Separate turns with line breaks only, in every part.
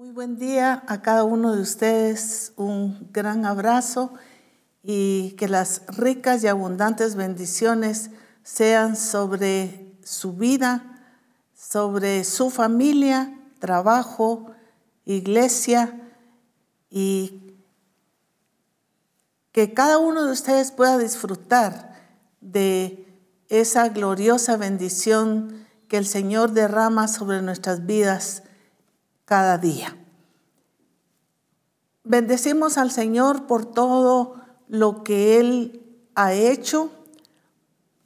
Muy buen día a cada uno de ustedes, un gran abrazo y que las ricas y abundantes bendiciones sean sobre su vida, sobre su familia, trabajo, iglesia y que cada uno de ustedes pueda disfrutar de esa gloriosa bendición que el Señor derrama sobre nuestras vidas cada día. Bendecimos al Señor por todo lo que Él ha hecho,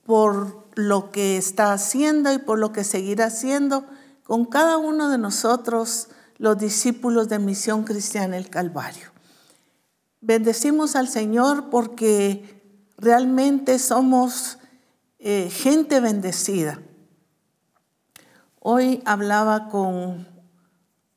por lo que está haciendo y por lo que seguirá haciendo con cada uno de nosotros, los discípulos de Misión Cristiana el Calvario. Bendecimos al Señor porque realmente somos eh, gente bendecida. Hoy hablaba con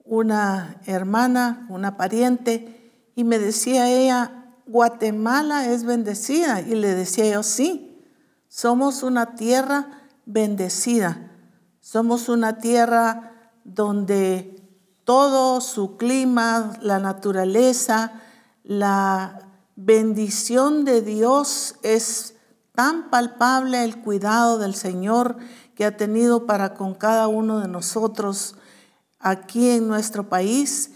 una hermana, una pariente, y me decía ella, Guatemala es bendecida. Y le decía yo, sí, somos una tierra bendecida. Somos una tierra donde todo su clima, la naturaleza, la bendición de Dios es tan palpable, el cuidado del Señor que ha tenido para con cada uno de nosotros aquí en nuestro país,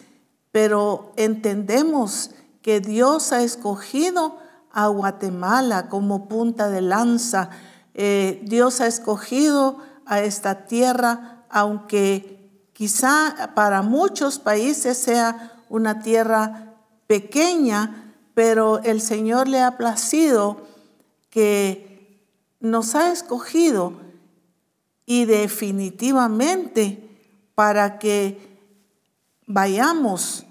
pero entendemos que Dios ha escogido a Guatemala como punta de lanza. Eh, Dios ha escogido a esta tierra, aunque quizá para muchos países sea una tierra pequeña, pero el Señor le ha placido que nos ha escogido y definitivamente para que vayamos,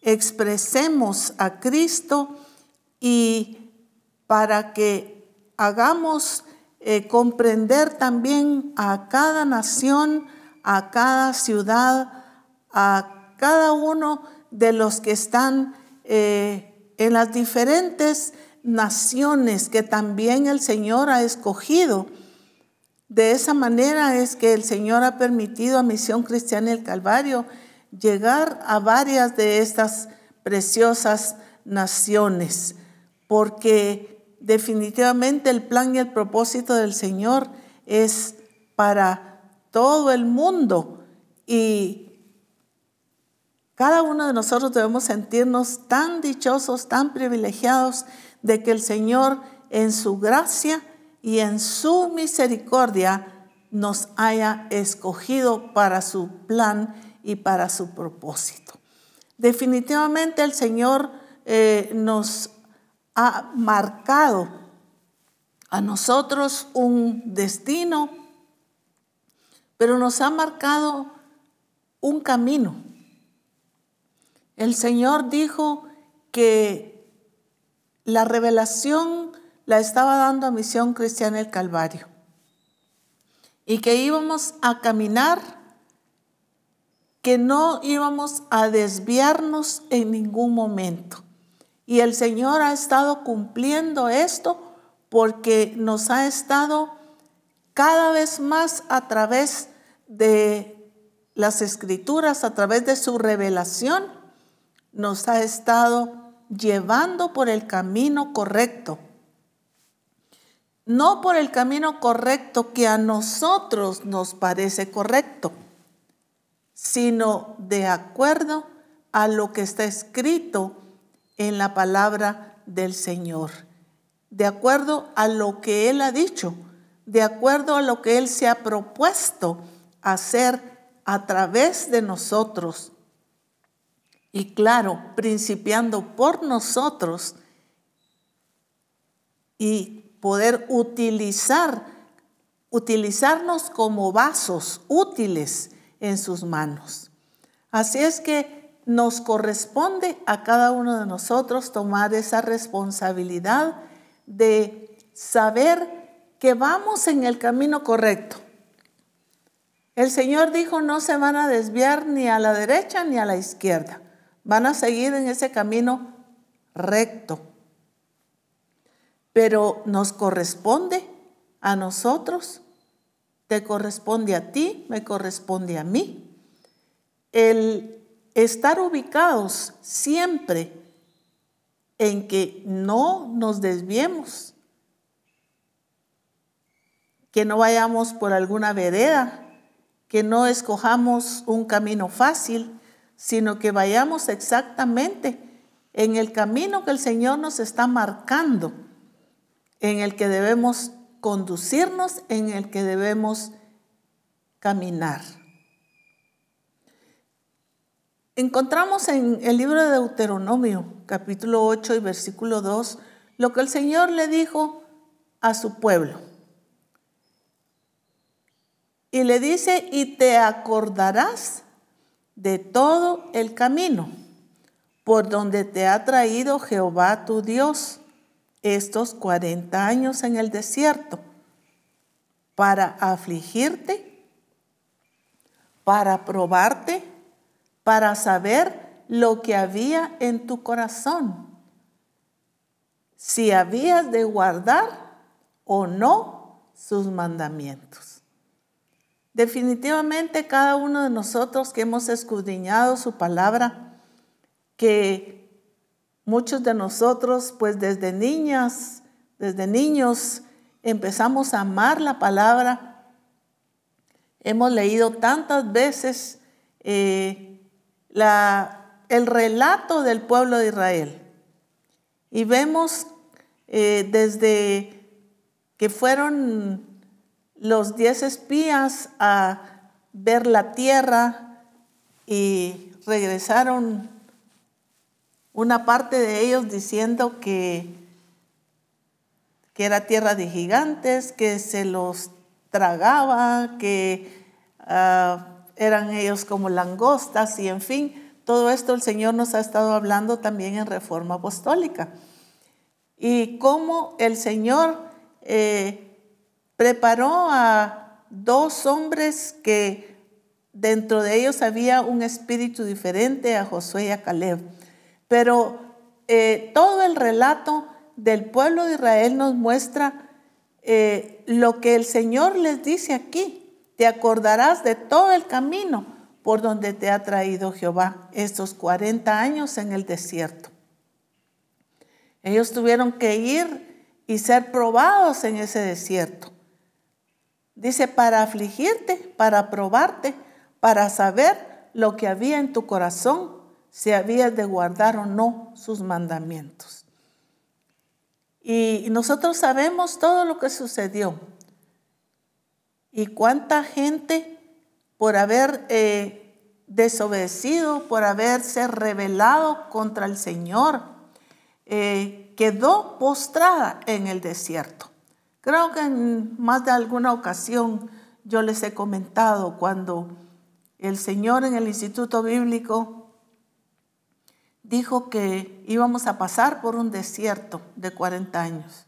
expresemos a Cristo y para que hagamos eh, comprender también a cada nación, a cada ciudad, a cada uno de los que están eh, en las diferentes naciones que también el Señor ha escogido de esa manera es que el Señor ha permitido a Misión Cristiana el Calvario llegar a varias de estas preciosas naciones, porque definitivamente el plan y el propósito del Señor es para todo el mundo y cada uno de nosotros debemos sentirnos tan dichosos, tan privilegiados de que el Señor en su gracia y en su misericordia nos haya escogido para su plan y para su propósito. Definitivamente el Señor eh, nos ha marcado a nosotros un destino, pero nos ha marcado un camino. El Señor dijo que la revelación la estaba dando a Misión Cristiana el Calvario. Y que íbamos a caminar, que no íbamos a desviarnos en ningún momento. Y el Señor ha estado cumpliendo esto porque nos ha estado cada vez más a través de las escrituras, a través de su revelación, nos ha estado llevando por el camino correcto no por el camino correcto que a nosotros nos parece correcto, sino de acuerdo a lo que está escrito en la palabra del Señor, de acuerdo a lo que Él ha dicho, de acuerdo a lo que Él se ha propuesto hacer a través de nosotros. Y claro, principiando por nosotros y poder utilizar, utilizarnos como vasos útiles en sus manos. Así es que nos corresponde a cada uno de nosotros tomar esa responsabilidad de saber que vamos en el camino correcto. El Señor dijo, no se van a desviar ni a la derecha ni a la izquierda. Van a seguir en ese camino recto pero nos corresponde a nosotros, te corresponde a ti, me corresponde a mí, el estar ubicados siempre en que no nos desviemos, que no vayamos por alguna vereda, que no escojamos un camino fácil, sino que vayamos exactamente en el camino que el Señor nos está marcando, en el que debemos conducirnos, en el que debemos caminar. Encontramos en el libro de Deuteronomio, capítulo 8 y versículo 2, lo que el Señor le dijo a su pueblo. Y le dice, y te acordarás de todo el camino por donde te ha traído Jehová tu Dios estos 40 años en el desierto, para afligirte, para probarte, para saber lo que había en tu corazón, si habías de guardar o no sus mandamientos. Definitivamente cada uno de nosotros que hemos escudriñado su palabra, que muchos de nosotros pues desde niñas, desde niños empezamos a amar la palabra, hemos leído tantas veces eh, el relato del pueblo de Israel. Y vemos eh, desde que fueron los diez espías a ver la tierra y regresaron una parte de ellos diciendo que, que era tierra de gigantes, que se los tragaba, que ah, eran ellos como langostas y en fin, todo esto el Señor nos ha estado hablando también en Reforma Apostólica. Y cómo el Señor eh, preparó a dos hombres que dentro de ellos había un espíritu diferente a Josué y a Caleb. Pero eh, todo el relato del pueblo de Israel nos muestra eh, lo que el Señor les dice aquí. Te acordarás de todo el camino por donde te ha traído Jehová estos 40 años en el desierto. Ellos tuvieron que ir y ser probados en ese desierto. Dice, para afligirte, para probarte, para saber lo que había en tu corazón, si habías de guardar o no sus mandamientos. Y nosotros sabemos todo lo que sucedió. Y cuánta gente por haber eh, desobedecido, por haberse rebelado contra el Señor, eh, quedó postrada en el desierto. Creo que en más de alguna ocasión yo les he comentado cuando el Señor en el Instituto Bíblico dijo que íbamos a pasar por un desierto de 40 años.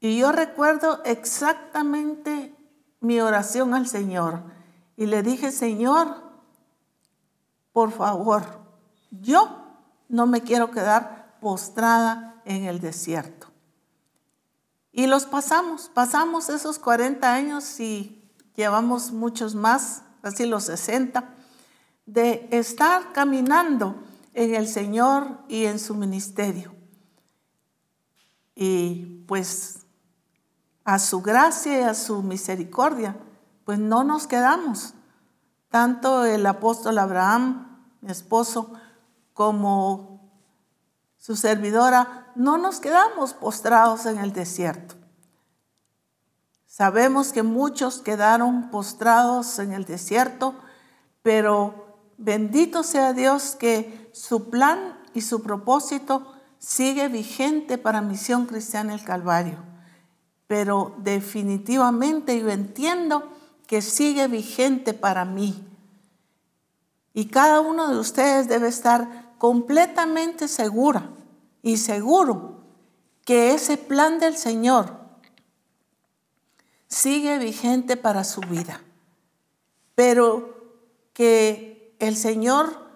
Y yo recuerdo exactamente mi oración al Señor y le dije, Señor, por favor, yo no me quiero quedar postrada en el desierto. Y los pasamos, pasamos esos 40 años y llevamos muchos más, casi los 60, de estar caminando en el Señor y en su ministerio. Y pues a su gracia y a su misericordia, pues no nos quedamos. Tanto el apóstol Abraham, mi esposo, como su servidora, no nos quedamos postrados en el desierto. Sabemos que muchos quedaron postrados en el desierto, pero bendito sea Dios que su plan y su propósito sigue vigente para Misión Cristiana el Calvario pero definitivamente yo entiendo que sigue vigente para mí. Y cada uno de ustedes debe estar completamente segura y seguro que ese plan del Señor sigue vigente para su vida. Pero que el Señor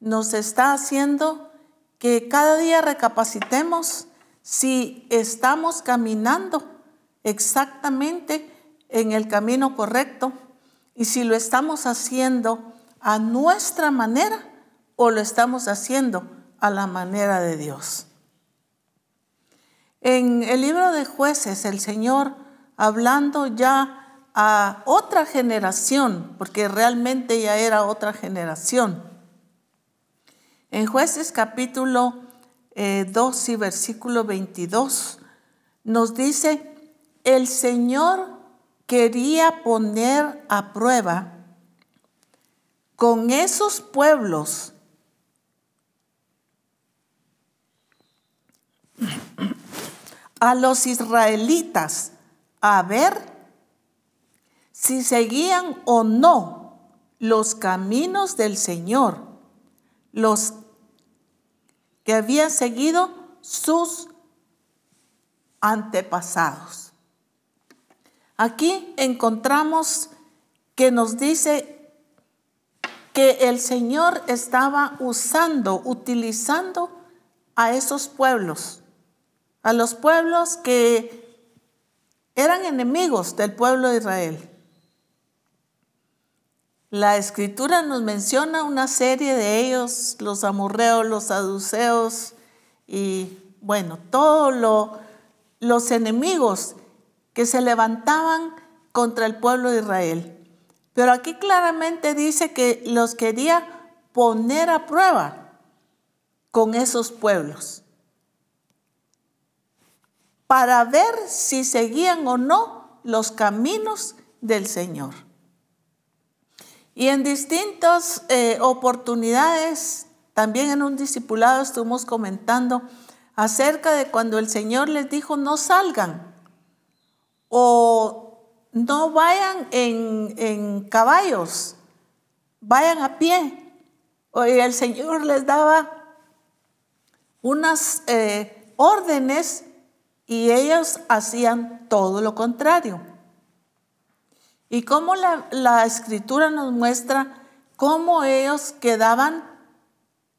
nos está haciendo que cada día recapacitemos si estamos caminando exactamente en el camino correcto y si lo estamos haciendo a nuestra manera o lo estamos haciendo a la manera de Dios. En el libro de jueces, el Señor, hablando ya a otra generación, porque realmente ya era otra generación, en jueces capítulo 2 eh, y versículo 22, nos dice, el Señor quería poner a prueba con esos pueblos a los israelitas a ver si seguían o no los caminos del Señor, los que habían seguido sus antepasados. Aquí encontramos que nos dice que el Señor estaba usando, utilizando a esos pueblos a los pueblos que eran enemigos del pueblo de Israel. La escritura nos menciona una serie de ellos, los amorreos, los saduceos y bueno, todos los enemigos que se levantaban contra el pueblo de Israel. Pero aquí claramente dice que los quería poner a prueba con esos pueblos para ver si seguían o no los caminos del Señor. Y en distintas eh, oportunidades, también en un discipulado estuvimos comentando acerca de cuando el Señor les dijo no salgan o no vayan en, caballos, vayan a pie. Y el Señor les daba unas eh, órdenes y ellos hacían todo lo contrario. Y cómo la, escritura nos muestra cómo ellos quedaban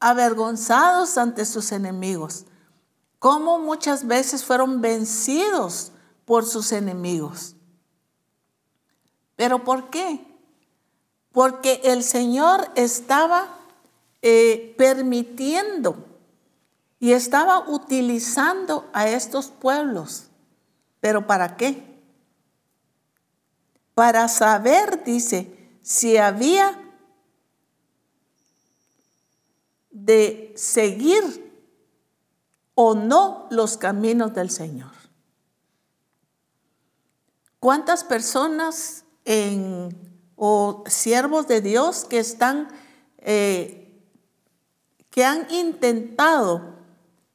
avergonzados ante sus enemigos, cómo muchas veces fueron vencidos por sus enemigos. ¿Pero por qué? Porque el Señor estaba eh, permitiendo y estaba utilizando a estos pueblos. ¿Pero para qué? Para saber, dice, si había de seguir o no los caminos del Señor. ¿Cuántas personas en, o siervos de Dios que están, eh, que han intentado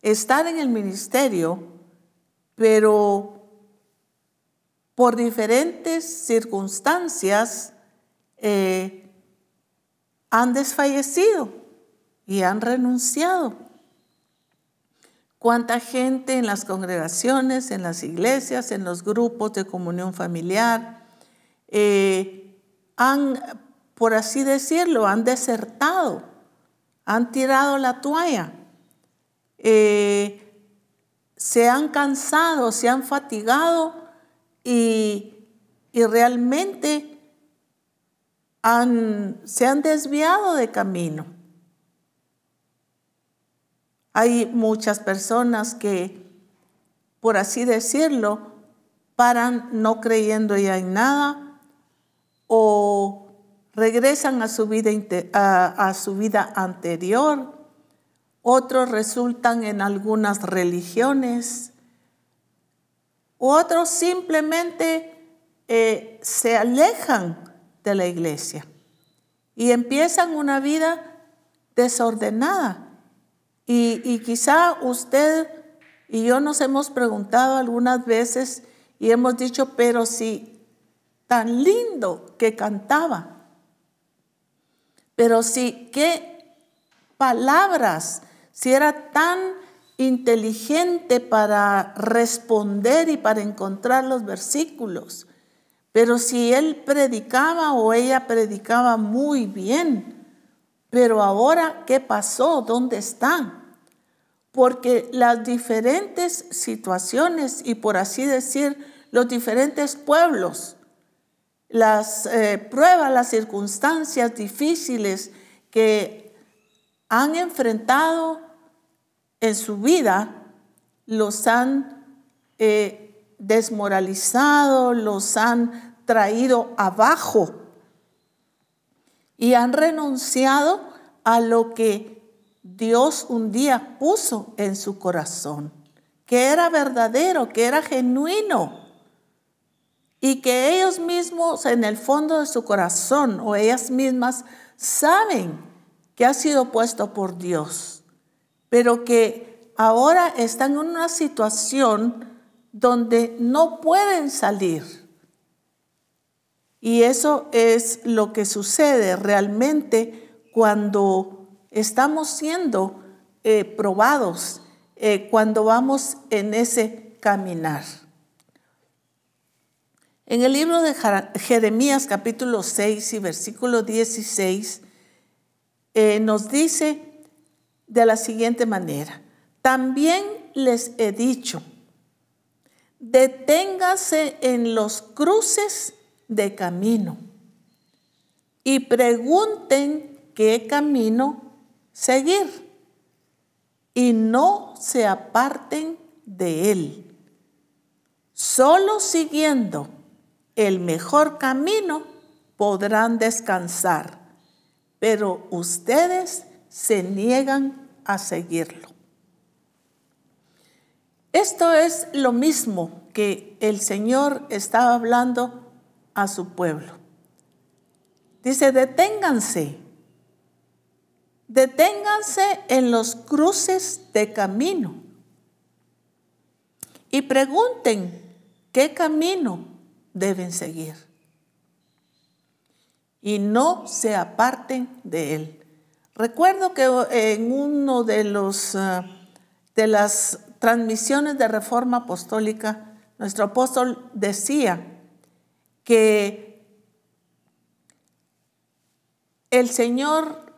estar en el ministerio, pero por diferentes circunstancias eh, han desfallecido y han renunciado. ¿Cuánta gente en las congregaciones, en las iglesias, en los grupos de comunión familiar eh, han, por así decirlo, han desertado, han tirado la toalla? Eh, se han cansado, se han fatigado y, realmente se han desviado de camino. Hay muchas personas que, por así decirlo, paran no creyendo ya en nada o regresan a su vida, a su vida anterior otros resultan en algunas religiones, otros simplemente eh, se alejan de la iglesia y empiezan una vida desordenada. Y, y quizá usted y yo nos hemos preguntado algunas veces y hemos dicho, pero si tan lindo que cantaba, pero si qué palabras si era tan inteligente para responder y para encontrar los versículos. Pero si él predicaba o ella predicaba muy bien, pero ahora, ¿qué pasó? ¿Dónde están? Porque las diferentes situaciones y por así decir, los diferentes pueblos, las eh, pruebas, las circunstancias difíciles que han enfrentado en su vida, los han eh, desmoralizado, los han traído abajo y han renunciado a lo que Dios un día puso en su corazón, que era verdadero, que era genuino y que ellos mismos en el fondo de su corazón o ellas mismas saben que ha sido puesto por Dios, pero que ahora están en una situación donde no pueden salir. Y eso es lo que sucede realmente cuando estamos siendo eh, probados, eh, cuando vamos en ese caminar. En el libro de Jeremías capítulo 6 y versículo 16 eh, nos dice de la siguiente manera, también les he dicho, deténgase en los cruces de camino y pregunten qué camino seguir y no se aparten de él. Solo siguiendo el mejor camino podrán descansar, pero ustedes se niegan a seguirlo. Esto es lo mismo que el Señor estaba hablando a su pueblo. Dice, deténganse, deténganse en los cruces de camino y pregunten qué camino deben seguir. Y no se aparten de él. Recuerdo que en uno de los ah, de las transmisiones de Reforma Apostólica, nuestro apóstol decía que el Señor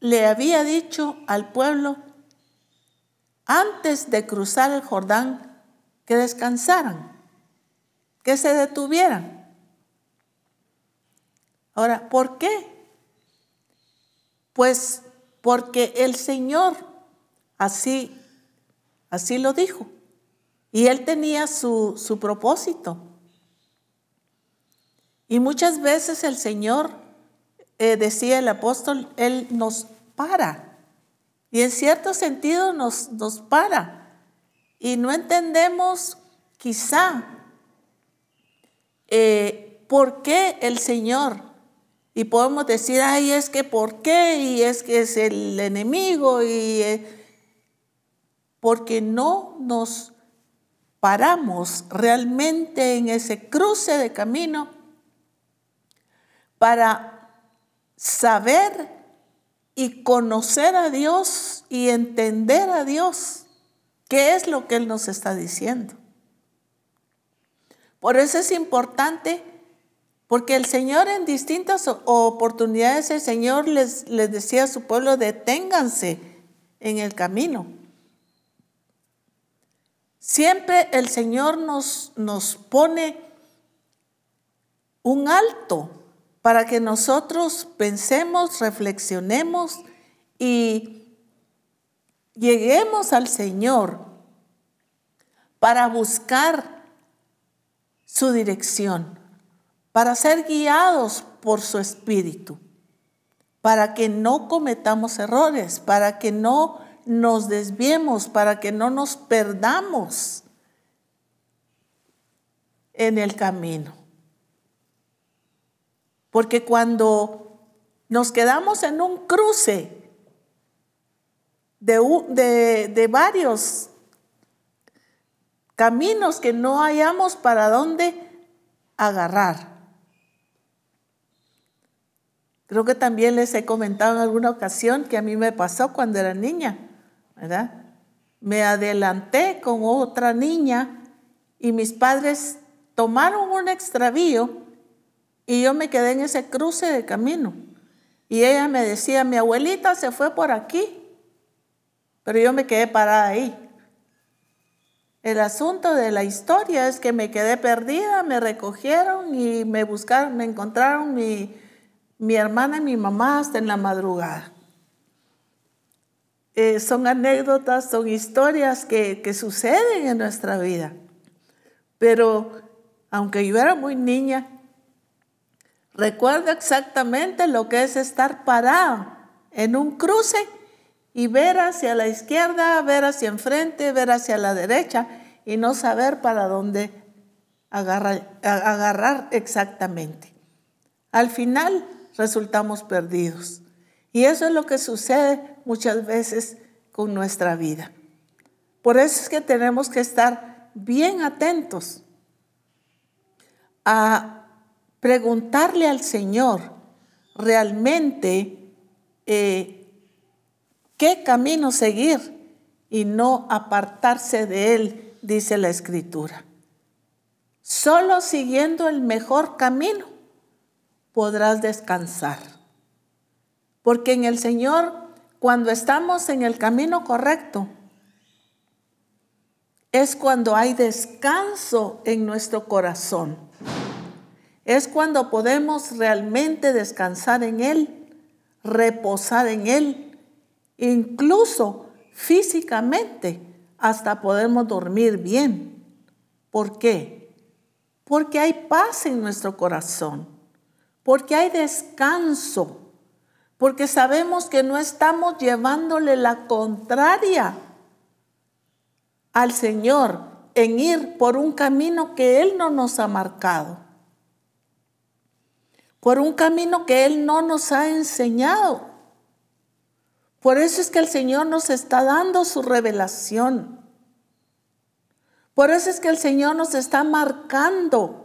le había dicho al pueblo antes de cruzar el Jordán que descansaran que se detuvieran. Ahora, ¿por qué? Pues porque el Señor así, así lo dijo. Y él tenía su, su propósito. Y muchas veces el Señor, eh, decía el apóstol, Él nos para. Y en cierto sentido nos, nos para. Y no entendemos quizá eh, ¿por qué el Señor? Y podemos decir, ay, es que ¿por qué? Y es que es el enemigo. Y, eh, porque no nos paramos realmente en ese cruce de camino para saber y conocer a Dios y entender a Dios. ¿Qué es lo que Él nos está diciendo? Por eso es importante, porque el Señor en distintas oportunidades, el Señor les, les decía a su pueblo, deténganse en el camino. Siempre el Señor nos, nos pone un alto para que nosotros pensemos, reflexionemos y lleguemos al Señor para buscar su dirección, para ser guiados por su espíritu, para que no cometamos errores, para que no nos desviemos, para que no nos perdamos en el camino. Porque cuando nos quedamos en un cruce de, varios caminos que no hayamos para dónde agarrar. Creo que también les he comentado en alguna ocasión que a mí me pasó cuando era niña, ¿verdad? Me adelanté con otra niña y mis padres tomaron un extravío y yo me quedé en ese cruce de camino. Y ella me decía, mi abuelita se fue por aquí, pero yo me quedé parada ahí. El asunto de la historia es que me quedé perdida, me recogieron y me buscaron, me encontraron mi, mi hermana y mi mamá hasta en la madrugada. eh, son anécdotas, son historias que, que suceden en nuestra vida. Pero aunque yo era muy niña, recuerdo exactamente lo que es estar parado en un cruce y ver hacia la izquierda, ver hacia enfrente, ver hacia la derecha y no saber para dónde agarrar, agarrar exactamente. Al final resultamos perdidos. Y eso es lo que sucede muchas veces con nuestra vida. Por eso es que tenemos que estar bien atentos a preguntarle al Señor realmente eh, qué camino seguir y no apartarse de él, dice la Escritura. Solo siguiendo el mejor camino podrás descansar. Porque en el Señor, cuando estamos en el camino correcto, es cuando hay descanso en nuestro corazón. Es cuando podemos realmente descansar en Él, reposar en Él, incluso físicamente, hasta podemos dormir bien. ¿Por qué? Porque hay paz en nuestro corazón, porque hay descanso porque sabemos que no estamos llevándole la contraria al Señor en ir por un camino que Él no nos ha marcado, por un camino que Él no nos ha enseñado. Por eso es que el Señor nos está dando su revelación. Por eso es que el Señor nos está marcando.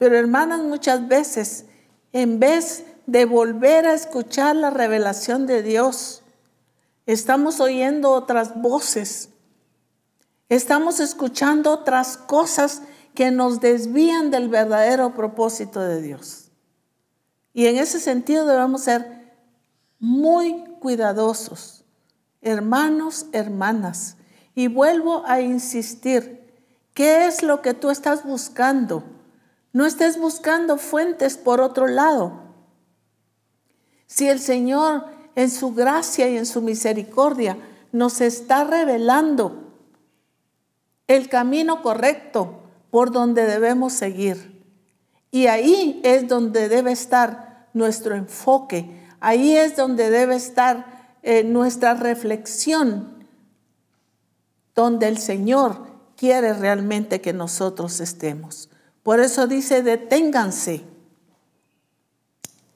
Pero hermanas, muchas veces, en vez de volver a escuchar la revelación de Dios. Estamos oyendo otras voces. Estamos escuchando otras cosas que nos desvían del verdadero propósito de Dios. Y en ese sentido debemos ser muy cuidadosos, hermanos, hermanas. Y vuelvo a insistir, ¿qué es lo que tú estás buscando? No estés buscando fuentes por otro lado. Si el Señor en su gracia y en su misericordia nos está revelando el camino correcto por donde debemos seguir. Y ahí es donde debe estar nuestro enfoque, ahí es donde debe estar eh, nuestra reflexión, donde el Señor quiere realmente que nosotros estemos. Por eso dice, deténganse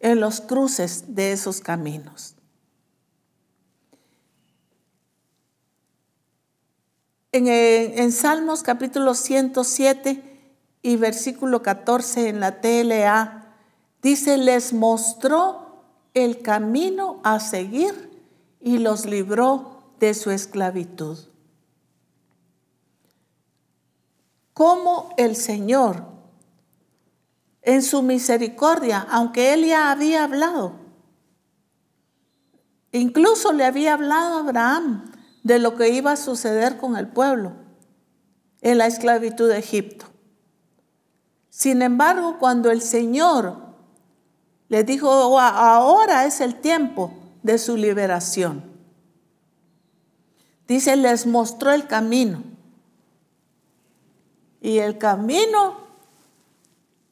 en los cruces de esos caminos. En, Salmos capítulo 107 y versículo 14 en la TLA, dice, les mostró el camino a seguir y los libró de su esclavitud. Cómo el Señor en su misericordia, aunque él ya había hablado. Incluso le había hablado a Abraham de lo que iba a suceder con el pueblo en la esclavitud de Egipto. Sin embargo, cuando el Señor le dijo, ahora es el tiempo de su liberación, dice, les mostró el camino. Y el camino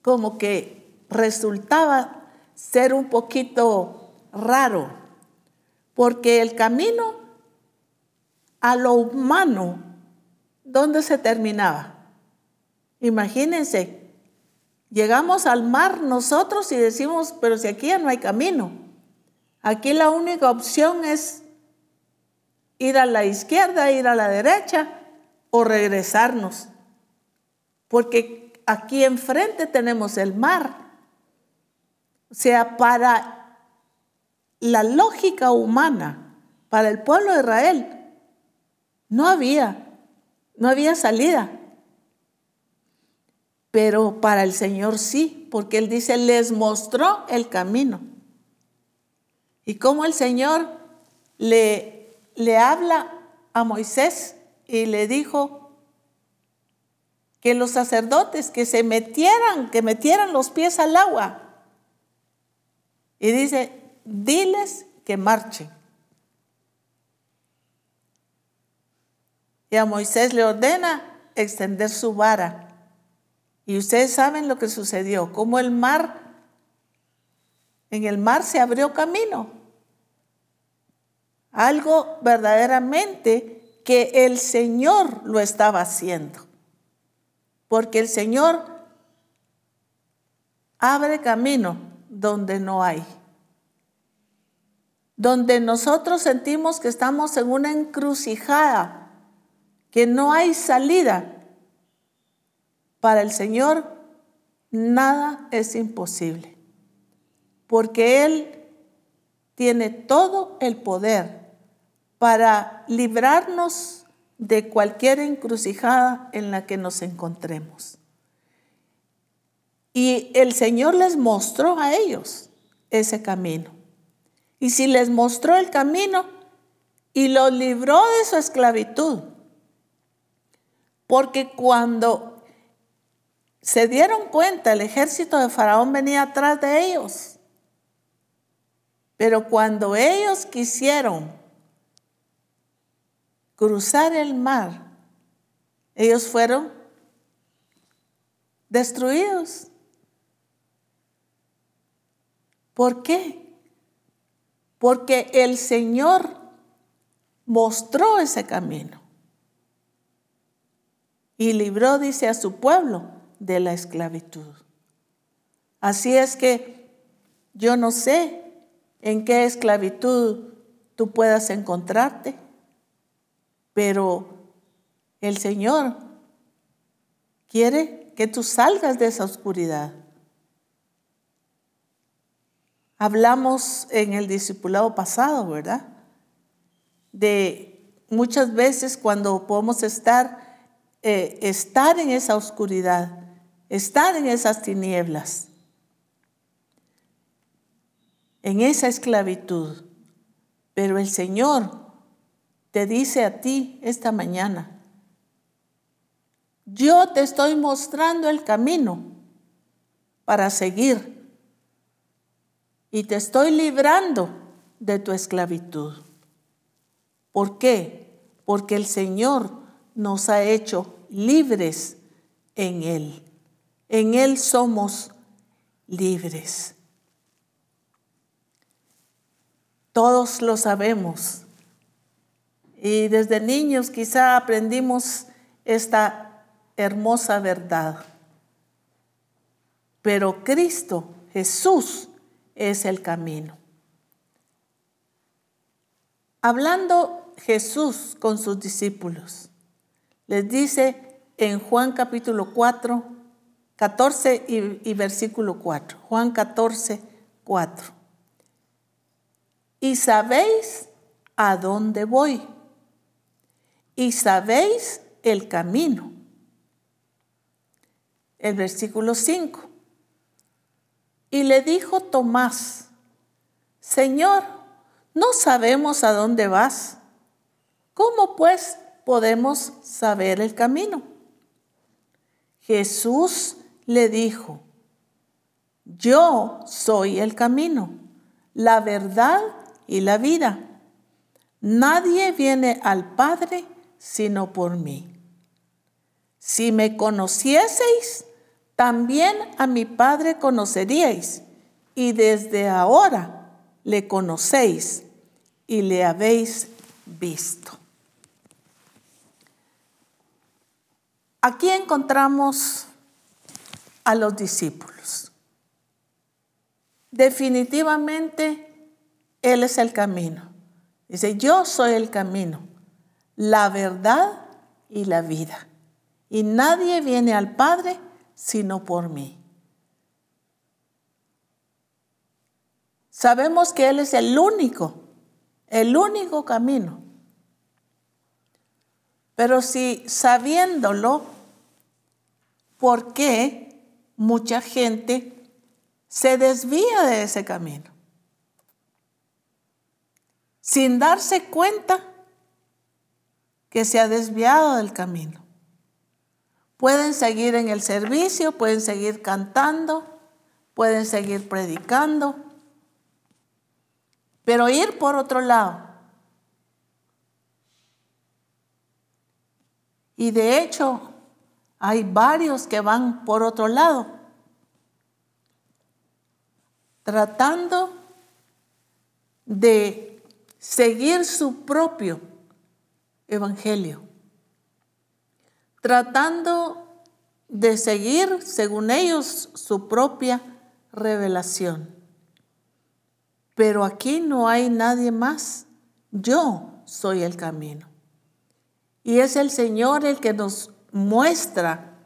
como que resultaba ser un poquito raro, porque el camino a lo humano, ¿dónde se terminaba? Imagínense, llegamos al mar nosotros y decimos, pero si aquí ya no hay camino, aquí la única opción es ir a la izquierda, ir a la derecha o regresarnos, porque aquí enfrente tenemos el mar. O sea, para la lógica humana, para el pueblo de Israel, no había, no había salida. Pero para el Señor sí, porque Él dice, les mostró el camino. Y como el Señor le, le habla a Moisés y le dijo, que los sacerdotes que se metieran, que metieran los pies al agua. Y dice, diles que marchen. Y a Moisés le ordena extender su vara. Y ustedes saben lo que sucedió, cómo el mar, en el mar se abrió camino. Algo verdaderamente que el Señor lo estaba haciendo. Porque el Señor abre camino donde no hay. Donde nosotros sentimos que estamos en una encrucijada, que no hay salida. Para el Señor nada es imposible, porque Él tiene todo el poder para librarnos de cualquier encrucijada en la que nos encontremos. Y el Señor les mostró a ellos ese camino. Y si les mostró el camino y los libró de su esclavitud, porque cuando se dieron cuenta, el ejército de Faraón venía atrás de ellos. Pero cuando ellos quisieron cruzar el mar, ellos fueron destruidos. ¿Por qué? Porque el Señor mostró ese camino y libró, dice, a su pueblo de la esclavitud. Así es que yo no sé en qué esclavitud tú puedas encontrarte, pero el Señor quiere que tú salgas de esa oscuridad. Hablamos en el discipulado pasado, ¿verdad? De muchas veces cuando podemos estar, eh, estar en esa oscuridad, estar en esas tinieblas, en esa esclavitud. Pero el Señor te dice a ti esta mañana, yo te estoy mostrando el camino para seguir y te estoy librando de tu esclavitud. ¿Por qué? Porque el Señor nos ha hecho libres en Él. En Él somos libres. Todos lo sabemos. Y desde niños quizá aprendimos esta hermosa verdad. Pero Cristo, Jesús, es el camino. Hablando Jesús con sus discípulos, les dice en Juan capítulo 4, 14 y, versículo 4, Juan 14, 4. Y sabéis a dónde voy, y sabéis el camino. El versículo 5. Y le dijo Tomás, Señor, no sabemos a dónde vas. ¿Cómo pues podemos saber el camino? Jesús le dijo, yo soy el camino, la verdad y la vida. Nadie viene al Padre sino por mí. Si me conocieseis, también a mi Padre conoceríais, y desde ahora le conocéis y le habéis visto. Aquí encontramos a los discípulos. Definitivamente Él es el camino. Dice, yo soy el camino, la verdad y la vida. Y nadie viene al Padre sino por mí. Sabemos que Él es el único, el único camino. Pero si sabiéndolo, ¿por qué mucha gente se desvía de ese camino? Sin darse cuenta que se ha desviado del camino. Pueden seguir en el servicio, pueden seguir cantando, pueden seguir predicando, pero ir por otro lado. Y de hecho, hay varios que van por otro lado, tratando de seguir su propio evangelio, tratando de seguir, según ellos, su propia revelación. Pero aquí no hay nadie más. Yo soy el camino. Y es el Señor el que nos muestra.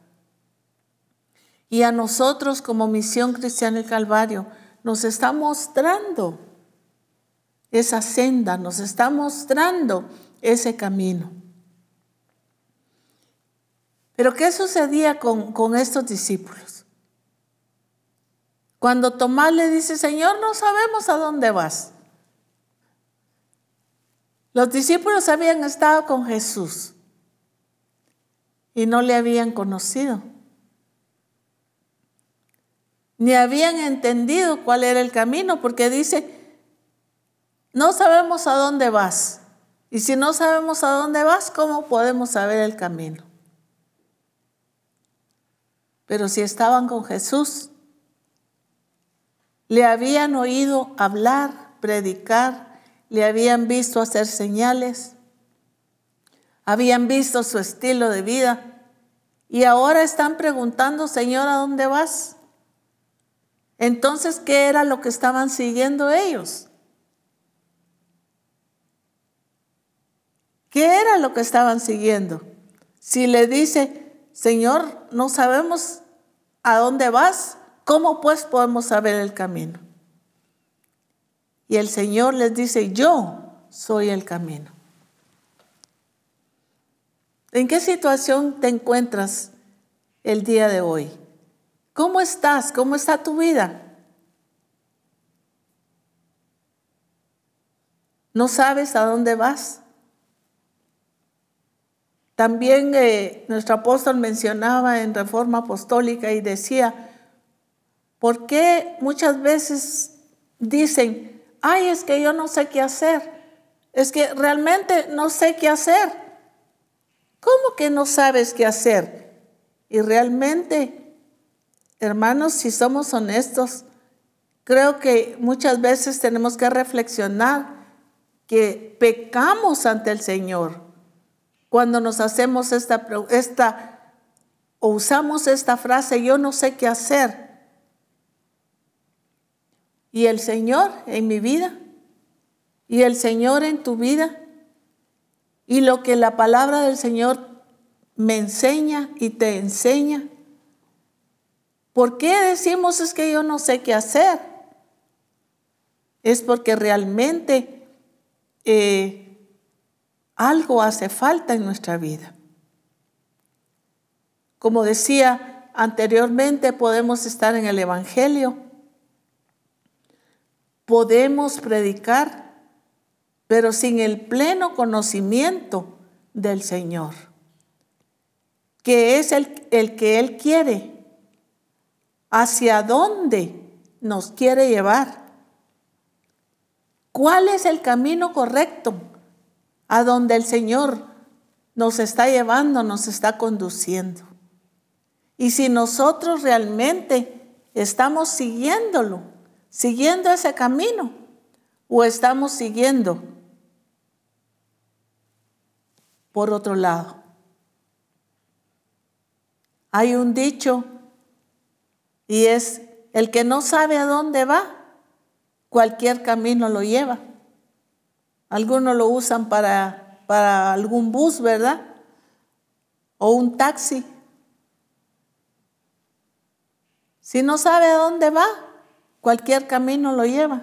Y a nosotros como Misión Cristiana del Calvario nos está mostrando esa senda, nos está mostrando ese camino. Pero ¿qué sucedía con, con estos discípulos? Cuando Tomás le dice, Señor, no sabemos a dónde vas. Los discípulos habían estado con Jesús y no le habían conocido, ni habían entendido cuál era el camino, porque dice, no sabemos a dónde vas. Y si no sabemos a dónde vas, ¿cómo podemos saber el camino? Pero si estaban con Jesús, le habían oído hablar, predicar, le habían visto hacer señales, habían visto su estilo de vida y ahora están preguntando, Señor, ¿a dónde vas? Entonces, ¿qué era lo que estaban siguiendo ellos? ¿Qué era lo que estaban siguiendo? Si le dice, Señor, no sabemos a dónde vas, ¿cómo pues podemos saber el camino? Y el Señor les dice, yo soy el camino. ¿En qué situación te encuentras el día de hoy? ¿Cómo estás? ¿Cómo está tu vida? ¿No sabes a dónde vas? También eh, nuestro apóstol mencionaba en Reforma Apostólica y decía, ¿por qué muchas veces dicen, ay, es que yo no sé qué hacer, es que realmente no sé qué hacer. ¿Cómo que no sabes qué hacer? Y realmente, hermanos, si somos honestos, creo que muchas veces tenemos que reflexionar que pecamos ante el Señor cuando nos hacemos esta, esta o usamos esta frase, yo no sé qué hacer. Y el Señor en mi vida. Y el Señor en tu vida. Y lo que la palabra del Señor me enseña y te enseña. ¿Por qué decimos es que yo no sé qué hacer? Es porque realmente eh, algo hace falta en nuestra vida. Como decía anteriormente, podemos estar en el Evangelio podemos predicar, pero sin el pleno conocimiento del Señor, que es el, el que Él quiere, hacia dónde nos quiere llevar. ¿Cuál es el camino correcto a donde el Señor nos está llevando, nos está conduciendo? Y si nosotros realmente estamos siguiéndolo, siguiendo ese camino o estamos siguiendo por otro lado. Hay un dicho y es, el que no sabe a dónde va, cualquier camino lo lleva. Algunos lo usan para, para algún bus, ¿verdad? O un taxi. Si no sabe a dónde va, Cualquier camino lo lleva.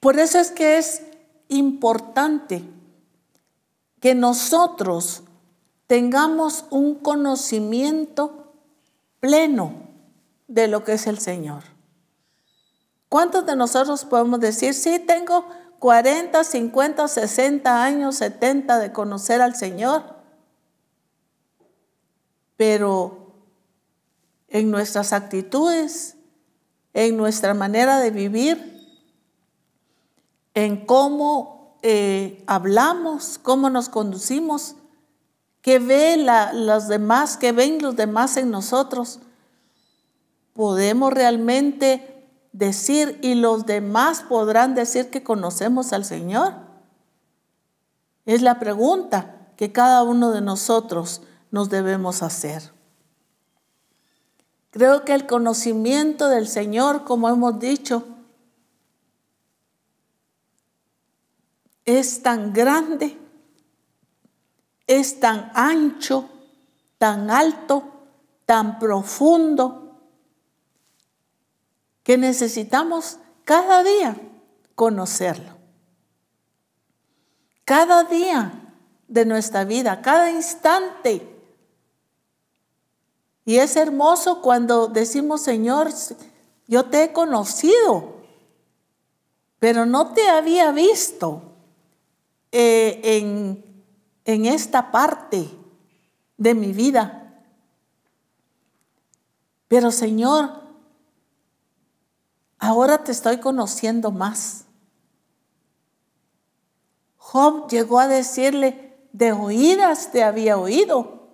Por eso es que es importante que nosotros tengamos un conocimiento pleno de lo que es el Señor. ¿Cuántos de nosotros podemos decir, sí, tengo 40, 50, 60 años, 70 de conocer al Señor? Pero en nuestras actitudes, en nuestra manera de vivir, en cómo eh, hablamos, cómo nos conducimos, qué ve los demás, qué ven los demás en nosotros. Podemos realmente decir y los demás podrán decir que conocemos al Señor. Es la pregunta que cada uno de nosotros nos debemos hacer. Creo que el conocimiento del Señor, como hemos dicho, es tan grande, es tan ancho, tan alto, tan profundo, que necesitamos cada día conocerlo. Cada día de nuestra vida, cada instante. Y es hermoso cuando decimos, Señor, yo te he conocido, pero no te había visto. Eh, en, en esta parte de mi vida. Pero Señor, ahora te estoy conociendo más. Job llegó a decirle, de oídas te había oído.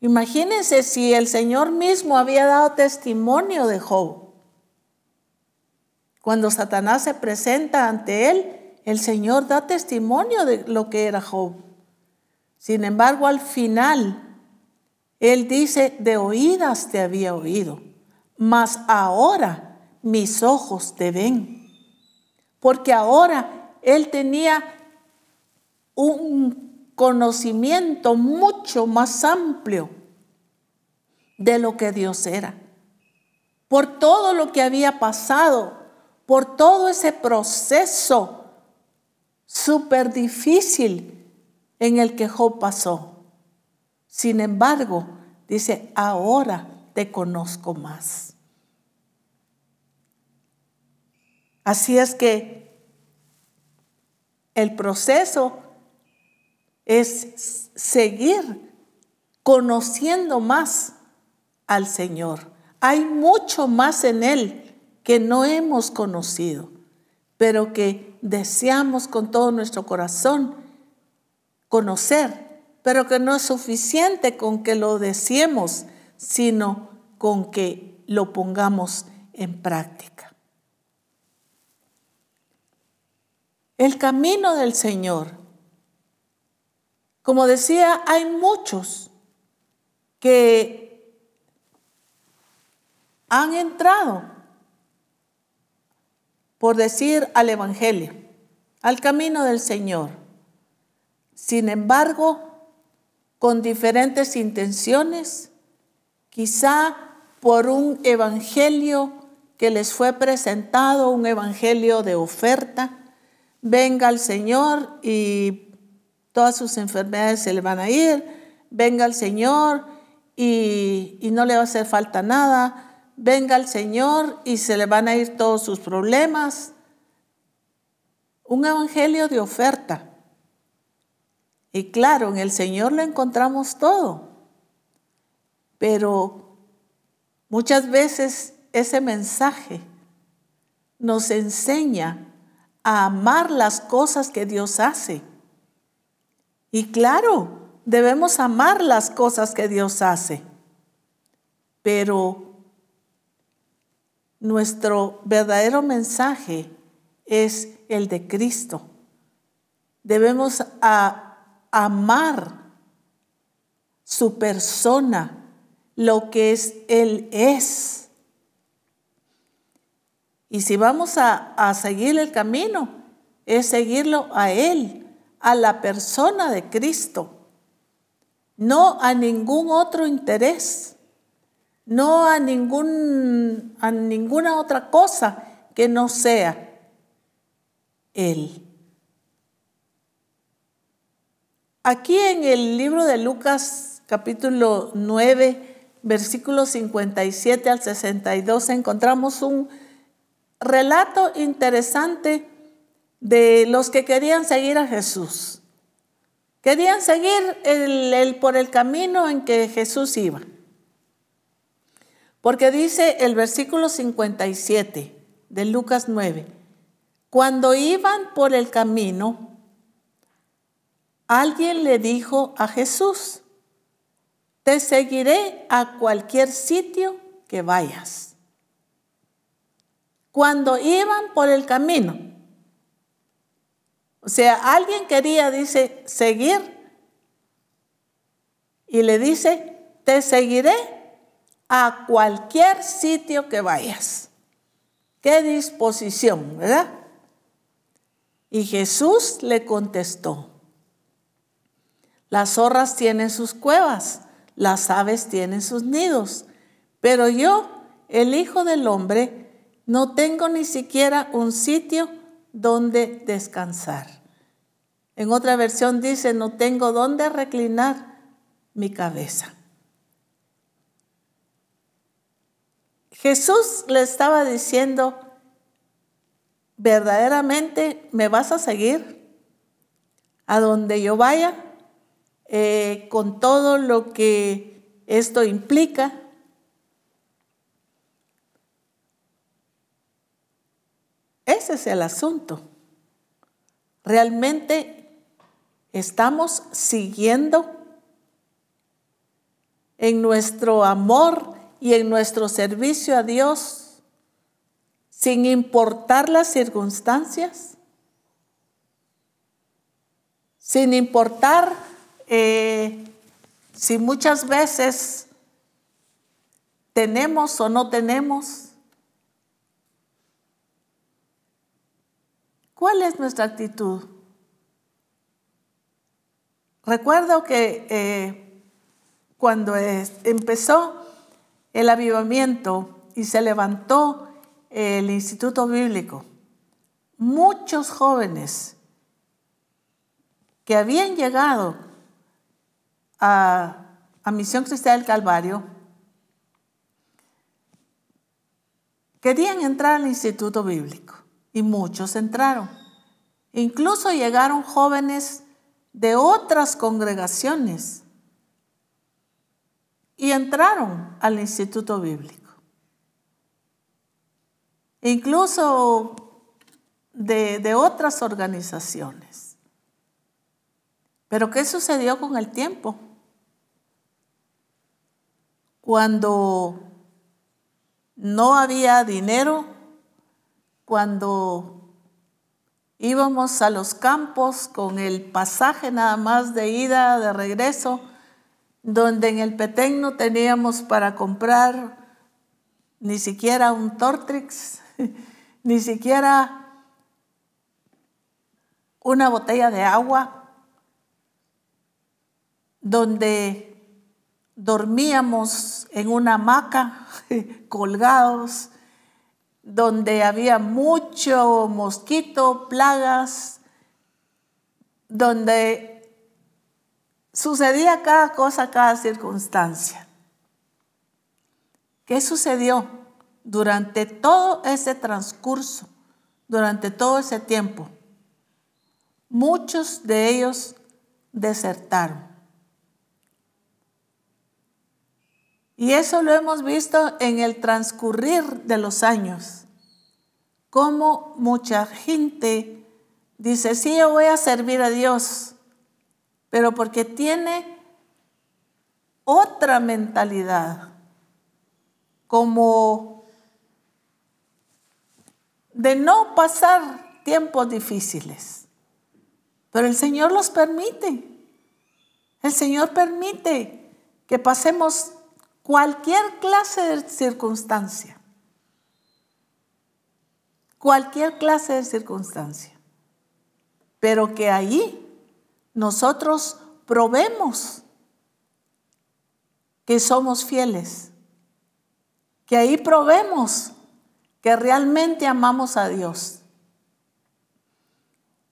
Imagínense si el Señor mismo había dado testimonio de Job. Cuando Satanás se presenta ante él, el Señor da testimonio de lo que era Job. Sin embargo, al final, Él dice, de oídas te había oído, mas ahora mis ojos te ven. Porque ahora Él tenía un conocimiento mucho más amplio de lo que Dios era. Por todo lo que había pasado, por todo ese proceso súper difícil en el que Job pasó. Sin embargo, dice, ahora te conozco más. Así es que el proceso es seguir conociendo más al Señor. Hay mucho más en Él que no hemos conocido, pero que deseamos con todo nuestro corazón conocer, pero que no es suficiente con que lo deseemos, sino con que lo pongamos en práctica. El camino del Señor. Como decía, hay muchos que han entrado por decir al Evangelio, al camino del Señor. Sin embargo, con diferentes intenciones, quizá por un Evangelio que les fue presentado, un Evangelio de oferta, venga el Señor y todas sus enfermedades se le van a ir, venga el Señor y, y no le va a hacer falta nada, venga el Señor y se le van a ir todos sus problemas. Un evangelio de oferta. Y claro, en el Señor lo encontramos todo. Pero muchas veces ese mensaje nos enseña a amar las cosas que Dios hace. Y claro, debemos amar las cosas que Dios hace. Pero nuestro verdadero mensaje es el de Cristo. Debemos amar su persona, lo que es Él es. Y si vamos a, seguir el camino, es seguirlo a Él, a la persona de Cristo, no a ningún otro interés no a, ningún, a ninguna otra cosa que no sea Él. Aquí en el libro de Lucas capítulo 9, versículos 57 al 62, encontramos un relato interesante de los que querían seguir a Jesús. Querían seguir el, por el camino en que Jesús iba. Porque dice el versículo 57 de Lucas 9, Cuando iban por el camino, alguien le dijo a Jesús, te seguiré a cualquier sitio que vayas. Cuando iban por el camino, o sea, alguien quería, dice, seguir y le dice, te seguiré a cualquier sitio que vayas. Qué disposición, ¿verdad? Y Jesús le contestó, las zorras tienen sus cuevas las aves tienen sus nidos, pero yo, el Hijo del Hombre, no tengo ni siquiera un sitio donde descansar. En otra versión dice, no tengo donde reclinar mi cabeza. Jesús le estaba diciendo, verdaderamente me vas a seguir a donde yo vaya, eh, con todo lo que esto implica. Ese es el asunto. Realmente estamos siguiendo en nuestro amor y en nuestro servicio a Dios sin importar las circunstancias, sin importar eh, si muchas veces tenemos o no tenemos, ¿cuál es nuestra actitud? Recuerdo que eh, cuando empezó el avivamiento y se levantó el Instituto Bíblico, muchos jóvenes que habían llegado a, Misión Cristiana del Calvario, querían entrar al Instituto Bíblico y muchos entraron. Incluso llegaron jóvenes de otras congregaciones y entraron al Instituto Bíblico. Incluso de, de otras organizaciones. Pero ¿qué sucedió con el tiempo? cuando no había dinero, cuando íbamos a los campos con el pasaje nada más de ida, de regreso, donde en el Petén no teníamos para comprar ni siquiera un Tortrix, ni siquiera una botella de agua, donde dormíamos en una hamaca colgados, donde había mucho mosquito, plagas, donde sucedía cada cosa, cada circunstancia. ¿Qué sucedió durante todo ese transcurso, durante todo ese tiempo? Muchos de ellos desertaron. Y eso lo hemos visto en el transcurrir de los años. Como mucha gente dice, sí, yo voy a servir a Dios, pero porque tiene otra mentalidad, como de no pasar tiempos difíciles. Pero el Señor los permite. El Señor permite que pasemos cualquier clase de circunstancia. Cualquier clase de circunstancia. Pero que ahí nosotros probemos que somos fieles. Que ahí probemos que realmente amamos a Dios.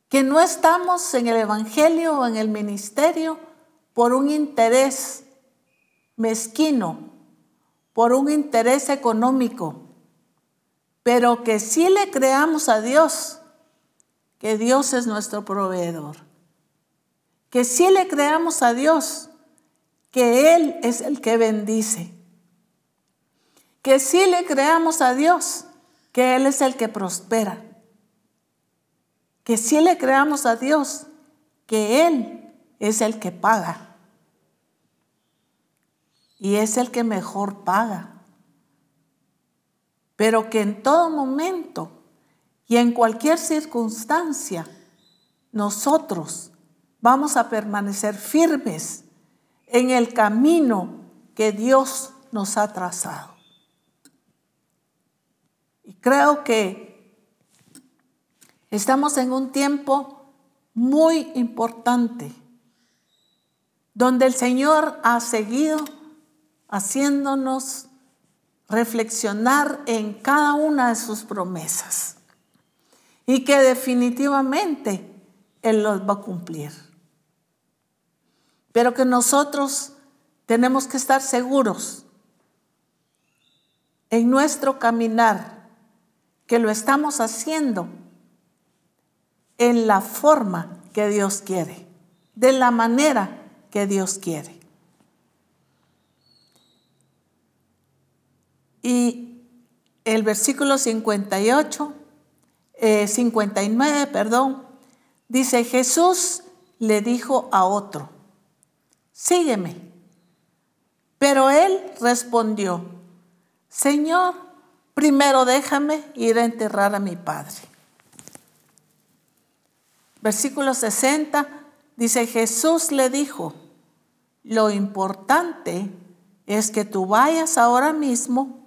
Que no estamos en el Evangelio o en el ministerio por un interés mezquino, por un interés económico, pero que sí le creamos a Dios, que Dios es nuestro proveedor. Que sí le creamos a Dios, que Él es el que bendice. Que sí le creamos a Dios, que Él es el que prospera. que sí le creamos a Dios, que Él es el que paga. Y es el que mejor paga. Pero que en todo momento y en cualquier circunstancia, nosotros vamos a permanecer firmes en el camino que Dios nos ha trazado. Y creo que estamos en un tiempo muy importante, donde el Señor ha seguido haciéndonos reflexionar en cada una de sus promesas y que definitivamente Él los va a cumplir. Pero que nosotros tenemos que estar seguros en nuestro caminar que lo estamos haciendo en la forma que Dios quiere, de la manera que Dios quiere. Y el versículo 58, 59, eh, perdón, dice, Jesús le dijo a otro, sígueme. Pero él respondió, Señor, primero déjame ir a enterrar a mi padre. Versículo 60 dice, Jesús le dijo, lo importante es que tú vayas ahora mismo